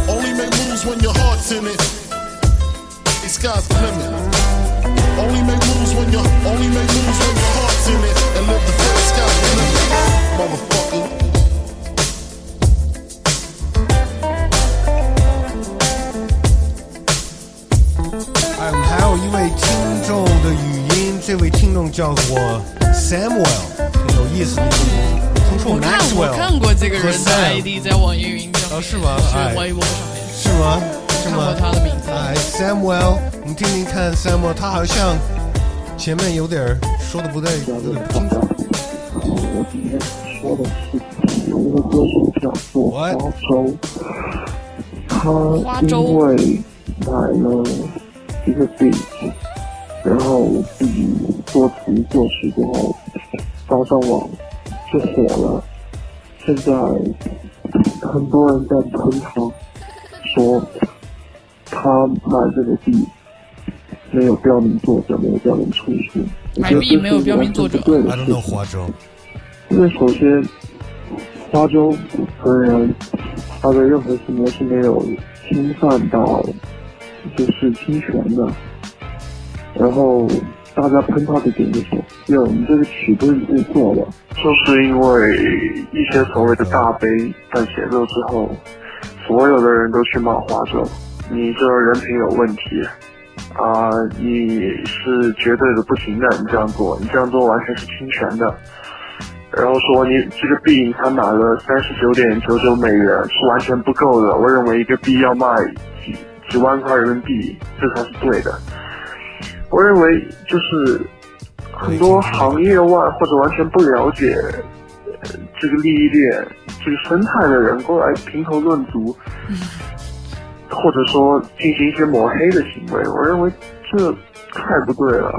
S18: Only make moves when your heart's in it. The sky's the limit. Only make moves when your only make moves when your heart's in it and live the full sky's the limit. Motherfucker.
S3: 哎，我们还有一位听众的语音，这位听众叫做 Samuel，挺有意思的。听说
S4: 我看看过这个人的 ID 在网易云上面，
S3: 哦是吗哎
S4: 是微博上面。
S3: 是吗？是
S4: 看
S3: 吗
S4: 过？他的名字。
S3: 哎，Samuel，我们听听看 Samuel，他好像前面有点说的不对，有点不清楚。
S17: 我今天说的是有一个歌手叫做花粥，他因为买了一个地然后自己作词作曲之后发上网就火了。现在很多人在喷他，说他买这个币没有标明作者，没有标明出处。我觉得这
S4: 买币没有标明作者
S17: 完全不对
S3: I
S17: 的
S3: don't
S17: 事
S3: know
S17: 情。因为首先，花州本人他的任何行为是没有侵犯到就是侵权的。然后大家喷他的点就说：“哟，你这个曲不是你自己做了。”就是因为一些所谓的大 V 在写作之后，所有的人都去骂花州，你这人品有问题。啊、你是绝对的不行的，你这样做，你这样做完全是侵权的。然后说你这个币你才买了三十九点九九美元是完全不够的，我认为一个币要卖几几万块人民币，这才是对的。我认为就是很多行业外或者完全不了解呃这个利益链、这个生态的人过来评头论足，*laughs* 或者说进行一些抹黑的行为，我认为这太不对了。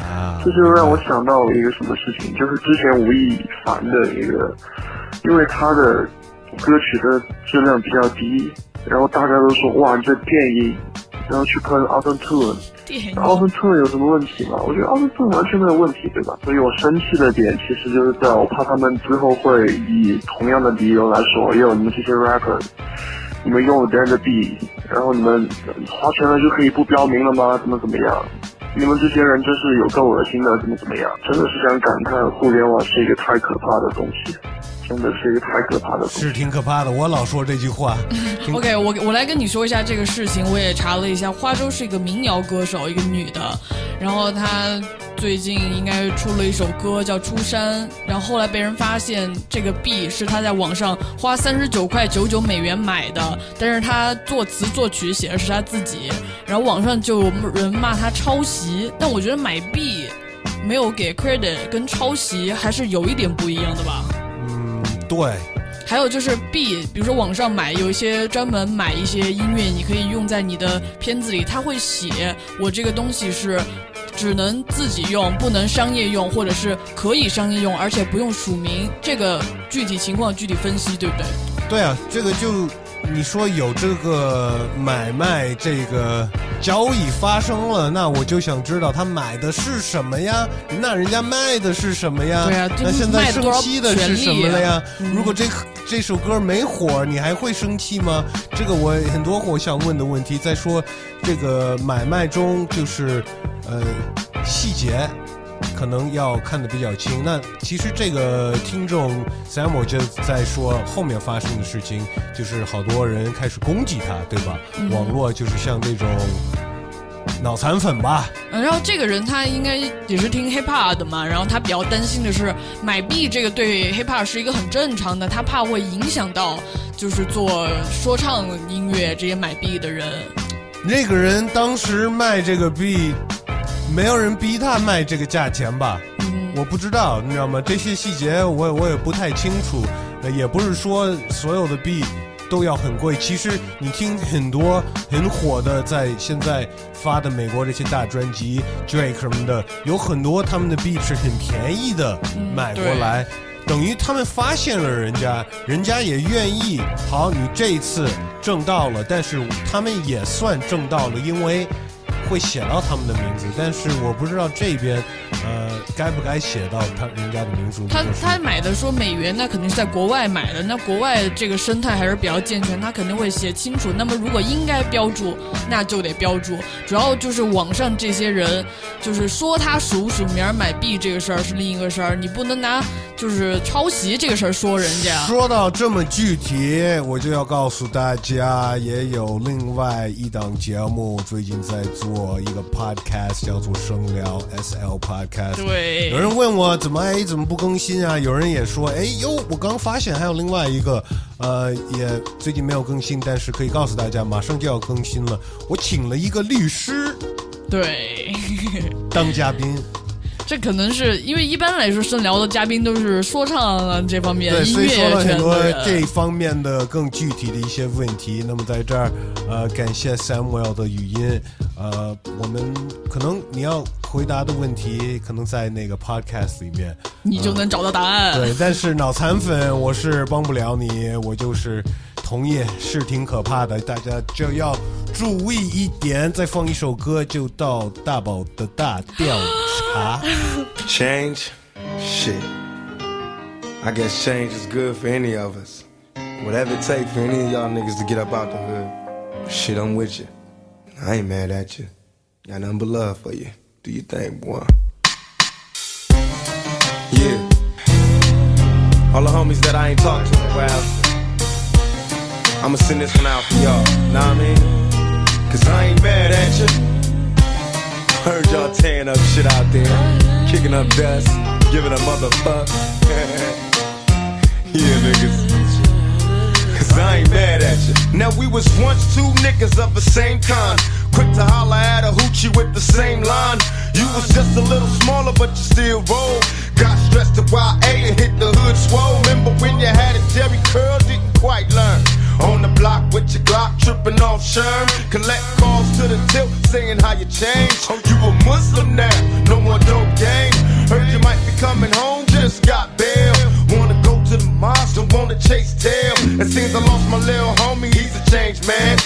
S3: 啊，
S17: 这就让我想到了一个什么事情，就是之前吴亦凡的一个，因为他的歌曲的质量比较低，然后大家都说哇，你这电音，然后去喷 Auto Tune，
S4: 电影
S17: Auto Tune 有什么问题吗？我觉得 Auto Tune 完全没有问题，对吧？所以我生气的点其实就是在我怕他们之后会以同样的理由来说，哟，你们这些 rapper，你们用了别人的币，然后你们花钱了就可以不标明了吗？怎么怎么样？你们这些人真是有够恶心的，怎么怎么样？真的是想感叹互联网是一个太可怕的东西，真的是一个太可怕的东西。
S3: 是挺可怕的。我老说这句话。*laughs*
S4: OK，我我来跟你说一下这个事情。我也查了一下，花粥是一个民谣歌手，一个女的，然后她最近应该出了一首歌叫《出山》，然后后来被人发现这个币是她在网上花三十九块九九美元买的，但是她作词作曲写的是她自己，然后网上就有人骂她抄袭，但我觉得买币没有给 credit 跟抄袭还是有一点不一样的吧。
S3: 对，
S4: 还有就是 B，，比如说网上买有一些专门买一些音乐，你可以用在你的片子里，它会写我这个东西是只能自己用，不能商业用，或者是可以商业用，而且不用署名。这个具体情况具体分析，对不对？
S3: 对啊，这个就你说有这个买卖这个交易发生了，那我就想知道他买的是什么呀？那人家卖的是什么呀？
S4: 对啊
S3: 那现在生气的是什么了呀？
S4: 嗯
S3: 如果这这首歌没火，你还会生气吗？这个我很多我想问的问题。再说这个买卖中，就是呃细节。可能要看得比较清。那其实这个听众 Samuel 就在说后面发生的事情，就是好多人开始攻击他，对吧？
S4: 嗯
S3: 网络就是像那种脑残粉吧，
S4: 嗯然后这个人他应该也是听 hip hop 的嘛，然后他比较担心的是买币这个对 hip hop 是一个很正常的，他怕会影响到就是做说唱音乐这些买币的人。
S3: 那个人当时卖这个币，没有人逼他卖这个价钱吧？我不知道，你知道吗？这些细节我我也不太清楚，呃也不是说所有的币都要很贵。其实你听很多很火的，在现在发的美国这些大专辑，Drake 什么的，有很多他们的币是很便宜的买过来。等于他们发现了人家，人家也愿意。好，你这一次挣到了，但是他们也算挣到了，因为会写到他们的名字。但是我不知道这边，呃，该不该写到他人家的名字。
S4: 他他买的说美元，那肯定是在国外买的，那国外这个生态还是比较健全，他肯定会写清楚。那么如果应该标注，那就得标注。主要就是网上这些人，就是说他署不署名儿买币这个事儿是另一个事儿，你不能拿就是抄袭这个事儿说人家。
S3: 说到这么具体，我就要告诉大家，也有另外一档节目，最近在做一个 podcast，叫做《声聊 SL Podcast》。
S4: 对
S3: 有人问我怎么哎怎么不更新啊？有人也说哎哟，我刚发现还有另外一个，呃，也最近没有更新，但是可以告诉大家，马上就要更新了。我请了一个律师
S4: 对，
S3: 当嘉宾。*laughs*
S4: 这可能是因为一般来说深聊的嘉宾都是说唱啊这方面
S3: 对，
S4: 音
S3: 所以说了很多
S4: 的。
S3: 这方面的更具体的一些问题。那么在这儿，呃，感谢 Samuel 的语音，呃，我们可能你要回回答的问题，可能在那个 podcast 里面，
S4: 你就能找到答案。
S3: 对，但是脑残粉我是帮不了你，我就是同意是挺可怕的，大家就要注意一点。再放一首歌就到大宝的大调查。
S19: Change? Shit. I guess change is good for any of us. Whatever it takes for any of y'all niggas to get up out the hood. Shit, I'm with you. I ain't mad at you. Got nothing but love for you. Do you think, boy? Yeah. All the homies that I ain't talked to in a while. I'ma send this one out for y'all. Know what I mean? Cause I ain't mad at you. Heard y'all tearing up shit out there, kicking up dust, giving a motherfuck. *laughs* yeah, niggas. Cause I ain't mad at you. Now we was once two niggas of the same kind. Quick to holler at a hoochie with the same line. You was just a little smaller, but you still roll. Got stressed to YA and hit the hood swole. Remember when you had a Jerry curl, didn't quite learn. On the block with your Glock, tripping off Sherm. Collect calls to the tilt, saying how you changed. Oh, you a Muslim now, no more dope game. Heard you might be coming home, just got bail. Wanna go to the mosque, don't wanna chase tail. It seems I lost my little homie, he's a changed man.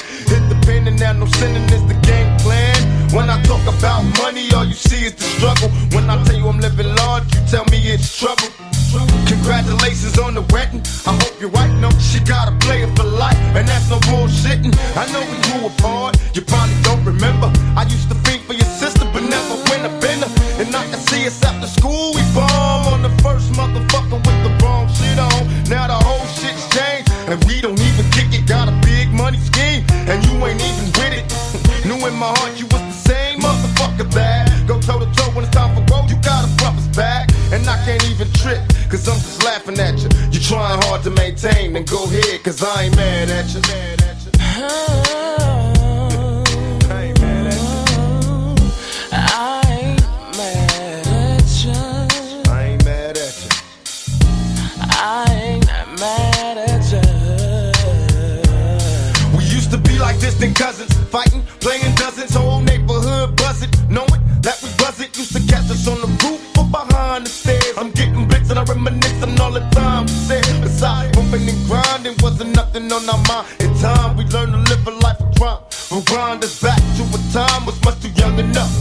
S19: And now no sinning is the game plan. When I talk about money, all you see is the struggle. When I tell you I'm living large, you tell me it's trouble. Congratulations on the wedding. I hope your wife knows she got a player for life, and that's no bullshitting. I know we grew apart, you probably don't remember. I used to think for your sister, but never win a bender. And I can see us after school, we bomb laughing at you. You trying hard to maintain, then go ahead, cause I ain't mad at you. On our mind. In time, we learn to live a life of crime. Rewind us back to a time was much too young enough.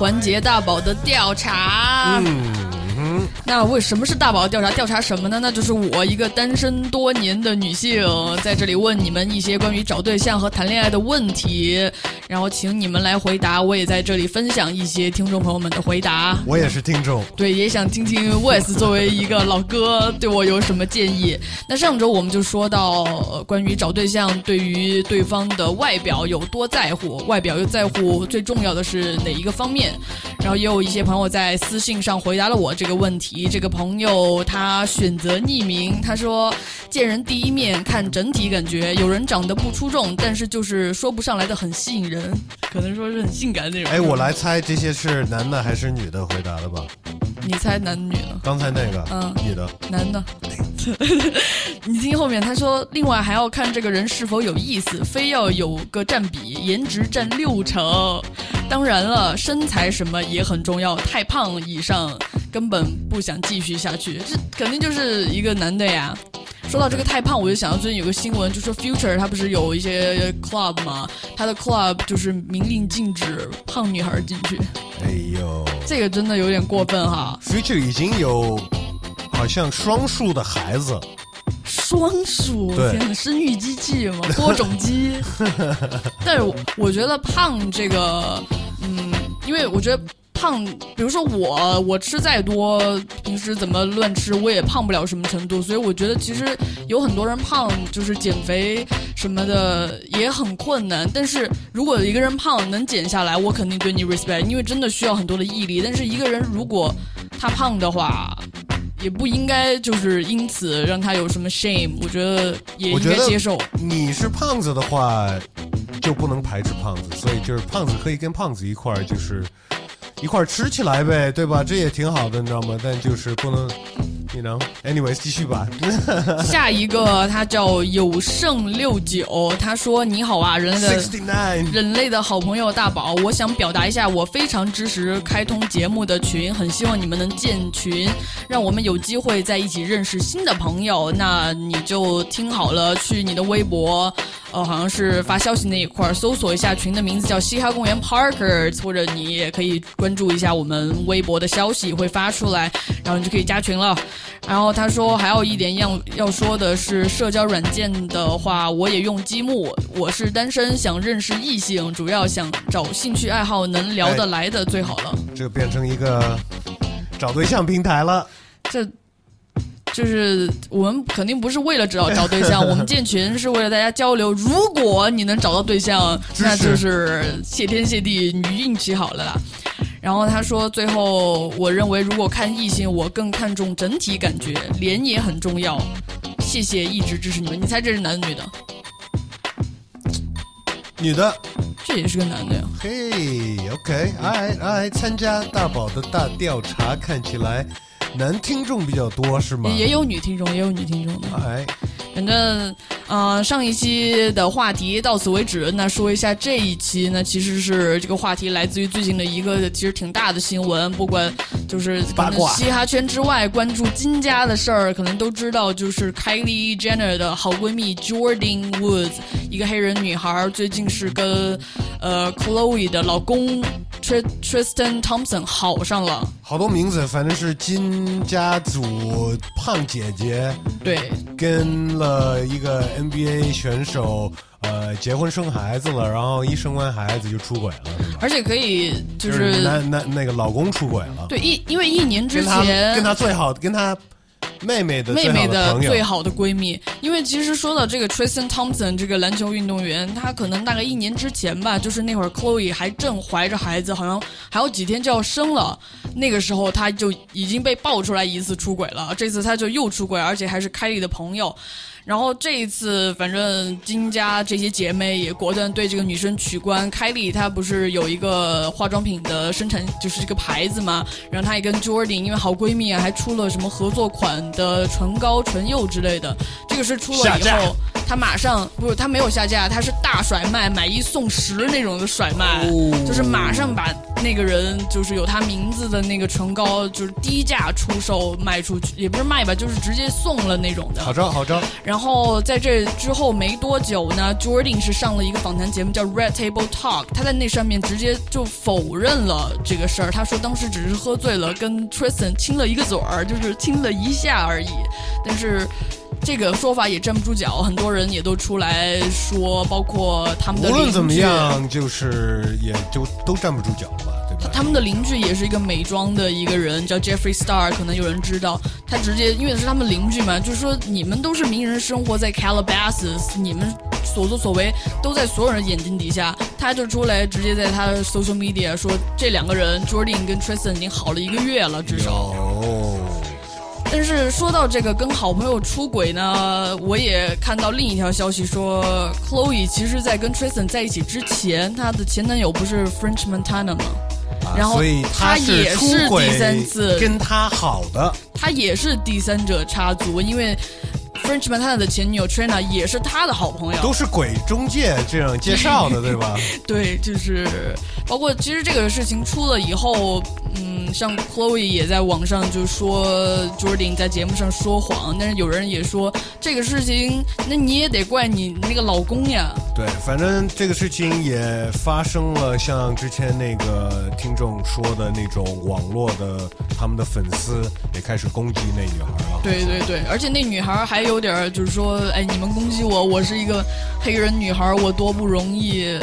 S4: 环节大宝的调查。
S3: 嗯哼，
S4: 那为什么是大宝调查？调查什么呢？那就是我一个单身多年的女性，在这里问你们一些关于找对象和谈恋爱的问题，然后请你们来回答。我也在这里分享一些听众朋友们的回答。
S3: 我也是听众，
S4: 对，也想听听 Wes 作为一个老哥对我有什么建议。那上周我们就说到、呃关于找对象，对于对方的外表有多在乎，外表又在乎最重要的是哪一个方面？然后也有一些朋友在私信上回答了我这个问题。这个朋友他选择匿名，他说见人第一面看整体感觉，有人长得不出众，但是就是说不上来的很吸引人，可能说是很性感的那种。
S3: 哎，我来猜这些是男的还是女的回答的吧？
S4: 你猜男的女的？
S3: 刚才那个，
S4: 嗯
S3: 女的，
S4: 男的。*laughs* 你听后面他说，另外还要看这个人是否有意思，非要有个占比，颜值占六成。当然了，身材什么也很重要，太胖以上根本不想继续下去，这肯定就是一个男的呀。说到这个太胖，我就想到最近有个新闻，就说 Future 他不是有一些 club 嘛，他的 club 就是明令禁止胖女孩进去，
S3: 哎呦。
S4: 这个真的有点过分哈。
S3: ，Future 已经有好像双数的孩子，
S4: 双数，
S3: 对。
S4: 生育机器嘛，*laughs* 播种机。*laughs* 但是我我觉得胖这个，嗯，因为我觉得胖，比如说我，我吃再多，平时怎么乱吃，我也胖不了什么程度。所以我觉得其实有很多人胖，就是减肥什么的也很困难。但是如果一个人胖能减下来，我肯定对你 respect，因为真的需要很多的毅力。但是一个人如果他胖的话，也不应该就是因此让他有什么 shame，我觉得也应该接受。
S3: 你是胖子的话，就不能排斥胖子，所以就是胖子可以跟胖子一块儿，就是一块吃起来呗，对吧？这也挺好的，你知道吗？但就是不能，you know，anyways，继续吧。*laughs*
S4: 下一个他叫有胜六九，他说：“你好啊，人类的
S3: 69
S4: 人类的好朋友大宝，我想表达一下，我非常支持开通节目的群，很希望你们能建群，让我们有机会在一起认识新的朋友。那你就听好了，去你的微博，呃，好像是发消息那一块儿搜索一下群的名字叫嘻哈公园 Parkers，或者你也可以关注一下我们微博的消息会发出来，然后你就可以加群了。然后他说还有一点要要说的是，社交软件的话，我也用积木，我是单身，想认识异性，主要想找兴趣爱好能聊得来的最好了。
S3: 这变成一个找对象平台了。
S4: 这就是我们肯定不是为了找找对象，我们建群是为了大家交流。如果你能找到对象，那就是谢天谢地，你运气好了啦。然后他说，最后我认为如果看异性，我更看重整体感觉，脸也很重要。谢谢一直支持你们。你猜这是男的女的？
S3: 女的，
S4: 这也是个男的呀。
S3: 嘿，OK，哎哎，参加大宝的大调查，看起来男听众比较多是吗？
S4: 也有女听众，也有女听众的。
S3: 哎，
S4: 反正，呃，上一期的话题到此为止。那说一下这一期呢，其实是这个话题来自于最近的一个其实挺大的新闻，不管就是可能
S3: 八卦
S4: 嘻哈圈之外关注金家的事儿，可能都知道，就是 Kylie Jenner 的好闺蜜 Jordan Woods，一个黑人女孩，最近是跟呃 Chloe 的老公 Tr Tristan Thompson 好上了。
S3: 好多名字，反正是金家祖胖姐姐，
S4: 对，
S3: 跟了一个 NBA 选手，呃，结婚生孩子了，然后一生完孩子就出轨了，
S4: 而且可以就
S3: 就是是男男那个老公出轨了，
S4: 对一因为一年之
S3: 跟他
S4: 前
S3: 跟他最好跟他妹妹的
S4: 妹妹的最好的闺蜜，因为其实说到这个 Tristan Thompson 这个篮球运动员，他可能大概一年之前吧，就是那会儿 Chloe 还正怀着孩子，好像还有几天就要生了，那个时候他就已经被爆出来一次出轨了，这次他就又出轨，而且还是凯莉的朋友。然后这一次，反正金家这些姐妹也果断对这个女生取关。凯莉她不是有一个化妆品的生产，就是这个牌子嘛。然后她也跟 Jordan 因为好闺蜜啊，还出了什么合作款的唇膏、唇釉之类的。这个是出了以后，他马上不是他没有下架，他是大甩卖，买一送十那种的甩卖，就是马上把那个人就是有他名字的那个唇膏，就是低价出售卖出去，也不是卖吧，就是直接送了那种的。
S3: 好招好招。
S4: 然后在这之后没多久呢，Jordan 是上了一个访谈节目叫 Red Table Talk，他在那上面直接就否认了这个事儿。他说当时只是喝醉了，跟 Tristan 亲了一个嘴儿，就是亲了一下而已。但是这个说法也站不住脚，很多人也都出来说，包括他们的邻居。
S3: 无论怎么样，就是也就都站不住脚了吧，对吧？
S4: 他们的邻居也是一个美妆的一个人，叫 Jeffrey Star，可能有人知道。他直接因为是他们邻居嘛，就是说你们都是名人，生活在 Calabasas，你们所作所为都在所有人眼睛底下。他就出来直接在他的 social media 说，这两个人 Jordan 跟 Tristan 已经好了一个月了，至少。但是说到这个跟好朋友出轨呢，我也看到另一条消息说，Chloe 其实在跟 Tristan 在一起之前，她的前男友不是 French Montana 吗？然后他
S3: 是
S4: 也是
S3: 出轨
S4: 第三次
S3: 跟他好的，
S4: 他也是第三者插足，因为 French Montana 的前女友 Trina 也是他的好朋友，
S3: 都是鬼中介这样介绍的，对吧？*laughs*
S4: 对，就是包括其实这个事情出了以后，嗯，像 Chloe 也在网上就说 Jordan 在节目上说谎，但是有人也说这个事情，那你也得怪你那个老公呀。
S3: 对，反正这个事情也发生了，像之前那个听众说的那种网络的，他们的粉丝也开始攻击那女孩了。
S4: 对对对，而且那女孩还还有点儿就是说，哎，你们攻击我，我是一个黑人女孩，我多不容易。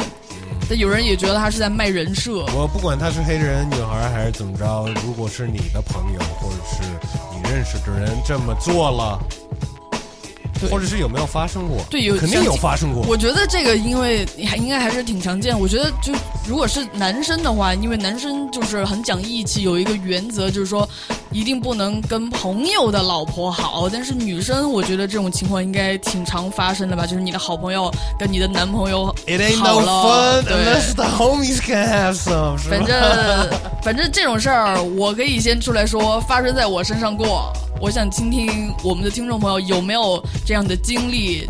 S4: 但有人也觉得他是在卖人设。
S3: 我不管他是黑人女孩还是怎么着，如果是你的朋友或者是你认识的人这么做了，或者是有没有发生过？
S4: 对，有
S3: 肯定有发生过。
S4: 我觉得这个因为还应该还是挺常见。我觉得就如果是男生的话，因为男生就是很讲义气，有一个原则就是说一定不能跟朋友的老婆好。但是女生，我觉得这种情况应该挺常发生的吧？就是你的好朋友跟你的男朋友好了对。反正反正这种事儿，我可以先出来说，发生在我身上过。我想听听我们的听众朋友有没有这样的经历，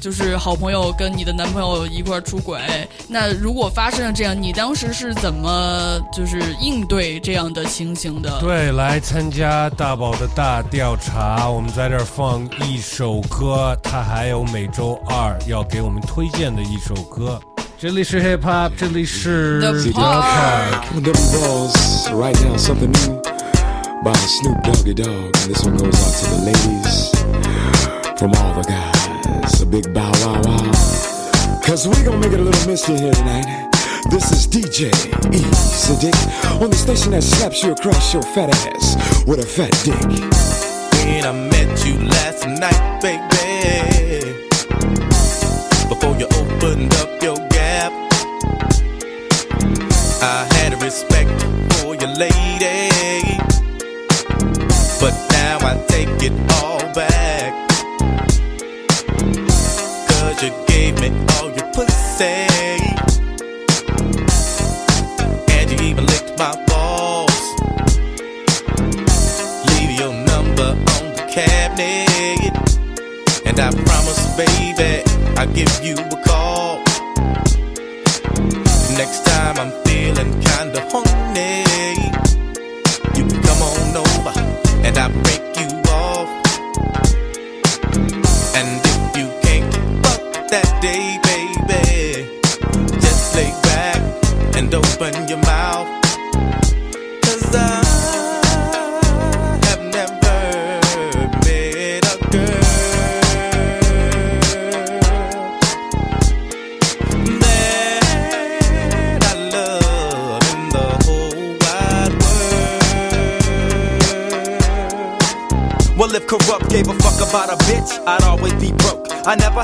S4: 就是好朋友跟你的男朋友一块儿出轨。那如果发生了这样，你当时是怎么就是应对这样的情形的？
S3: 对，来参加大宝的大调查，我们在这儿放一首歌，他还有每周二要给我们推荐的一首歌。这里是 hip hop，这里是
S4: The Park
S20: by Snoop Doggy Dogg. And this one goes out to the ladies from all the guys. A big bow wow wow. Cause we gonna make it a little misty here tonight. This is DJ Easy Dick on the station that slaps you across your fat ass with a fat dick.
S9: When I met you last night, baby. Before you opened up your gap, I had respect for your lady. But now I take it all back. Cause you gave me all your pussy. And you even licked my balls. Leave your number on the cabinet. And I promise, baby, I'll give you a call. Next time I'm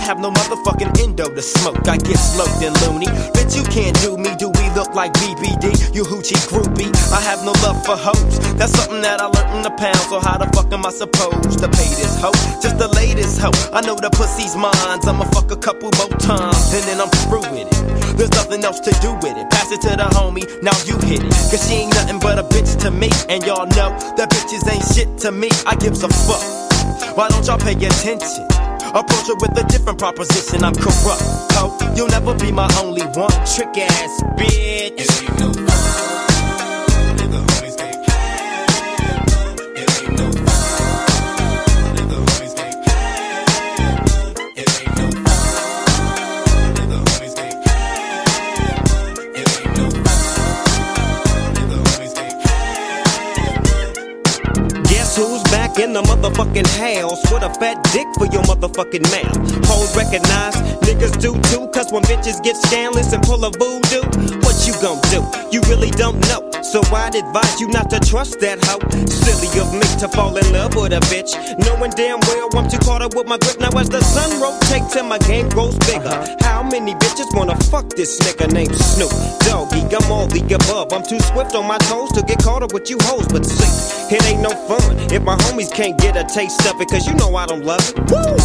S9: have no motherfucking endo to smoke. I get sloped and loony. Bitch, you can't do me. Do we look like BBD? You hoochie groupie. I have no love for hoes. That's something that I learned in the pound. So how the fuck am I supposed to pay this hoe? Just the latest hoe. I know the pussy's mine. I'ma fuck a couple more times and then I'm through with it. There's nothing else to do with it. Pass it to the homie. Now you hit it. Cause she ain't nothing but a bitch to me. And y'all know that bitches ain't shit to me. I gives a fuck.
S21: Why don't y'all pay attention? Approach it with a different proposition. I'm corrupt, ho. You'll never be my only one. Trick ass bitch. In the motherfucking house with a fat dick for your motherfucking mouth? Hoes recognize, niggas do too, cause when bitches get scandalous and pull a voodoo, what you gon' do? You really don't know. So I'd advise you not to trust that hoe. Silly of me to fall in love with a bitch. Knowing damn well I'm too caught up with my grip. Now as the sun rotates and my game grows bigger. How many bitches wanna fuck this nigga named Snoop Doggy? I'm all the above. I'm too swift on my toes to get caught up with you hoes. But see, it ain't no fun if my homies can't get a taste of it. Cause you know I don't love it. Woo!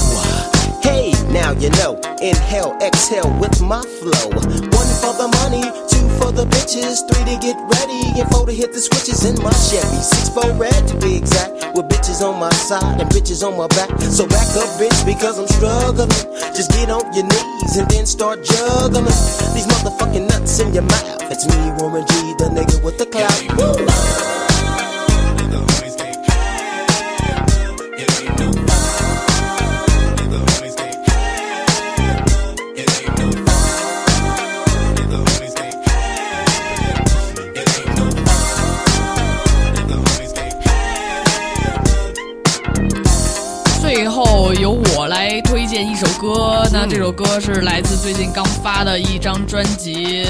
S21: Hey, now you know. Inhale, exhale with my flow. One for the money, two for the bitches, three to get ready, and four to hit the switches in my Chevy. Six for red to be exact, with bitches on my side and bitches on my back. So back up, bitch, because I'm struggling. Just get on your knees and then start juggling these motherfucking nuts in your mouth. It's me, Warren G, the nigga with the clout.
S4: 歌，那这首歌是来自最近刚发的一张专辑，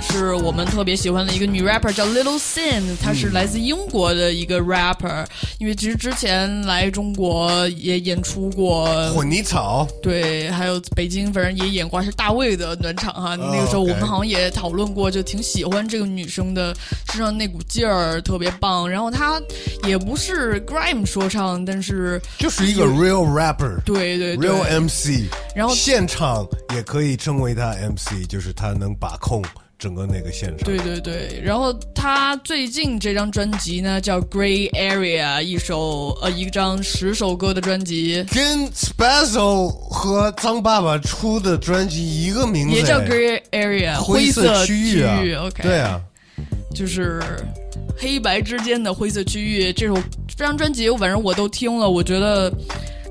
S4: 是我们特别喜欢的一个女 rapper 叫 Little Sin，她是来自英国的一个 rapper，因为其实之前来中国也演出过
S3: 混泥草，
S4: 对，还有北京反正也演过，是大卫的暖场哈。那个时候我们好像也讨论过，就挺喜欢这个女生的身上那股劲儿，特别棒。然后她也不是 grime 说唱，但是
S3: 就是一个 real rapper，
S4: 对对对
S3: real MC，
S4: 然后
S3: 现场也可以称为他 MC，就是他能把控整个那个现场。
S4: 对对对，然后他最近这张专辑呢叫《Gray Area》，一首呃一张十首歌的专辑，
S3: 跟 Spazzo 和张爸爸出的专辑一个名字，
S4: 也叫《Gray Area》
S3: 灰
S4: 色
S3: 区域啊。
S4: OK，
S3: 对啊，
S4: 就是黑白之间的灰色区域。这首这张专辑，反正我都听了，我觉得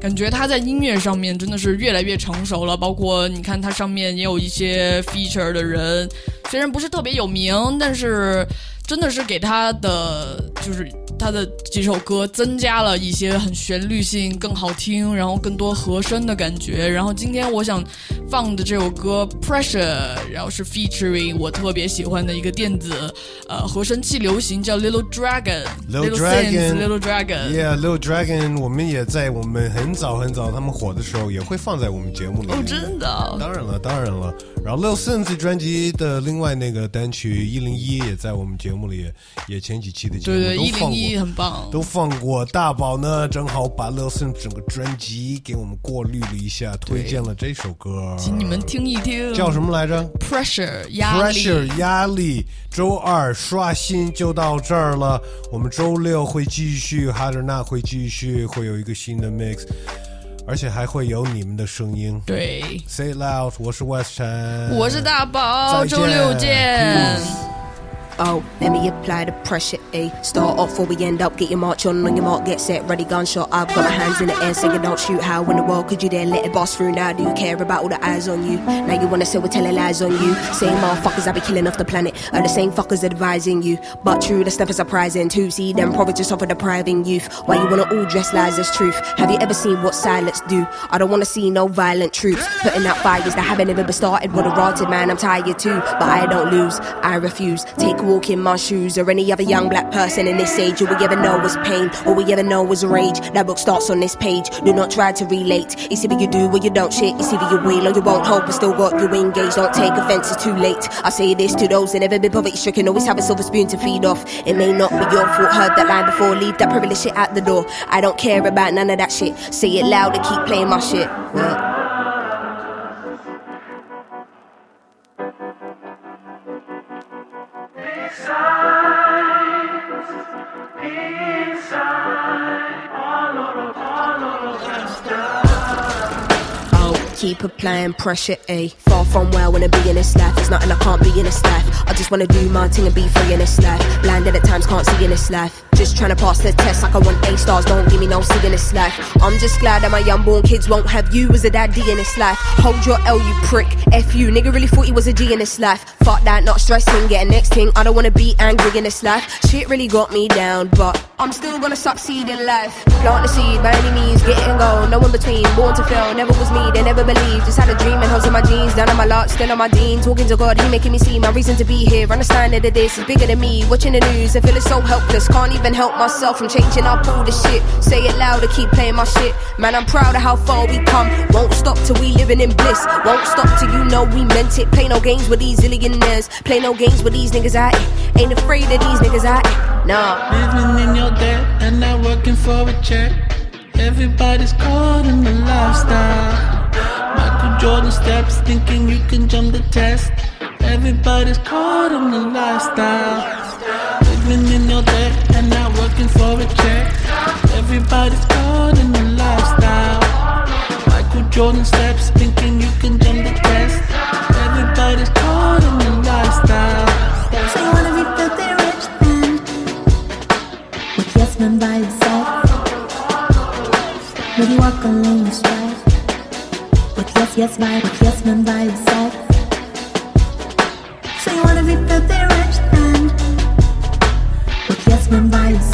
S4: 感觉他在音乐上面真的是越来越成熟了。包括你看，他上面也有一些 feature 的人，虽然不是特别有名，但是真的是给他的就是他的几首歌增加了一些很旋律性、更好听，然后更多和声的感觉。然后今天我想放的这首歌《Pressure》，然后是 featuring 我特别喜欢的一个电子呃合成器流行叫 Little Dragon。
S3: Little Dragon
S4: Little Dragon。
S3: 我们也在我们很早很早他们火的时候也会放在我们节目里面。
S4: 哦，真的？
S3: 当然了，当然了。然后 Little Sims 专辑的另外那个单曲一零一也在我们节目里，也前几期的节目都放过，
S4: 零一很棒。
S3: 都放过。大宝呢，正好把 Sims 整个专辑给我们过滤了一下，推荐了这首歌，
S4: 请你们听一听。
S3: 叫什么来着
S4: ？Pressure 压力。
S3: Pressure 压力，周二刷新就到这儿了。我们周六会继续，哈德纳会继续，会有一个新的 mix，而且还会有你们的声音。
S4: 对
S3: ，Say loud，我是 West 陈，
S4: 我是大宝，周六见。
S22: Oh, let me apply the pressure, ayy. Start off before we end up. Get your march on, on your mark, get set, ready, gunshot. I've got my hands in the air, saying don't shoot. How in the world could you dare let it boss through? Now do you care about all the eyes on you? Now you wanna say we're telling lies on you? Same motherfuckers I be killing off the planet are the same fuckers advising you. But true, the stuff is surprising too. See them probably just offer depriving youth. Why you wanna all dress lies as truth? Have you ever seen what silence do? I don't wanna see no violent troops putting out fires that haven't even been started. With a rotted man, I'm tired too, but I don't lose. I refuse. Take a walk in my shoes or any other young black person in this age. All we ever know was pain. All we ever know was rage. That book starts on this page. Do not try to relate. It's either you do or you don't shit. It's either you will or you won't hope. But still got you engaged. Don't take offense. It's too late. I say this to those that never been poverty stricken. Always have a silver spoon to feed off. It may not be your fault. Heard that line before. Leave that privilege shit at the door. I don't care about none of that shit. Say it loud and keep playing my shit. Yeah. keep applying pressure, A. Far from where I wanna be in this life. There's nothing I can't be in this life. I just wanna do my thing and be free in this life. Blinded at times, can't see in this life. Just trying to pass the test like I want A stars. Don't give me no C in this life. I'm just glad that my young born kids won't have you as a daddy in this life. Hold your L, you prick. F you, nigga really thought he was a G in this life. Fuck that, not stressing. Get a next thing. I don't wanna be angry in this life. Shit really got me down, but I'm still gonna succeed in life. Plant the seed by any means, get and go. No in between, born to fail. Never was me, they never believed. Just had a dream and hoes in my jeans. Down on my luck, still on my dean. Talking to God, he making me see my reason to be here. Understanding that this is bigger than me. Watching the news, I feel so helpless. Can't even help myself from changing up all the shit. Say it louder, keep playing my shit. Man, I'm proud of how far we come. Won't stop till we living in bliss. Won't stop till you know we meant it. Play no games with these millionaires. Play no games with these niggas out. Ain't afraid of these niggas out. Nah.
S23: Living in your debt and not working for a check. Everybody's caught in the lifestyle. Michael Jordan steps thinking you can jump the test. Everybody's caught in the lifestyle. Living in your debt check. Everybody's caught in the lifestyle. Michael Jordan steps thinking you can jump the test. Everybody's caught in the lifestyle.
S24: So you wanna be filthy rich then? With yes men by your side. Would you walk along the stride? With yes, yes, right, with yes men by your side. So you wanna be filthy rich then? With yes men by your side.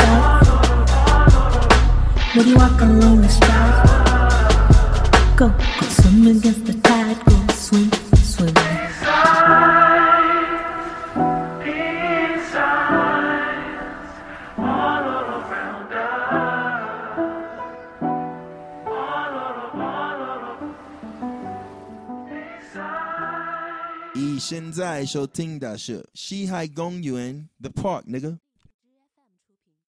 S24: Would you walk along the stride? Go, go swim against the tide, go swim, swim.
S8: All
S25: 你现在收听的是西海公园 The Park，那个。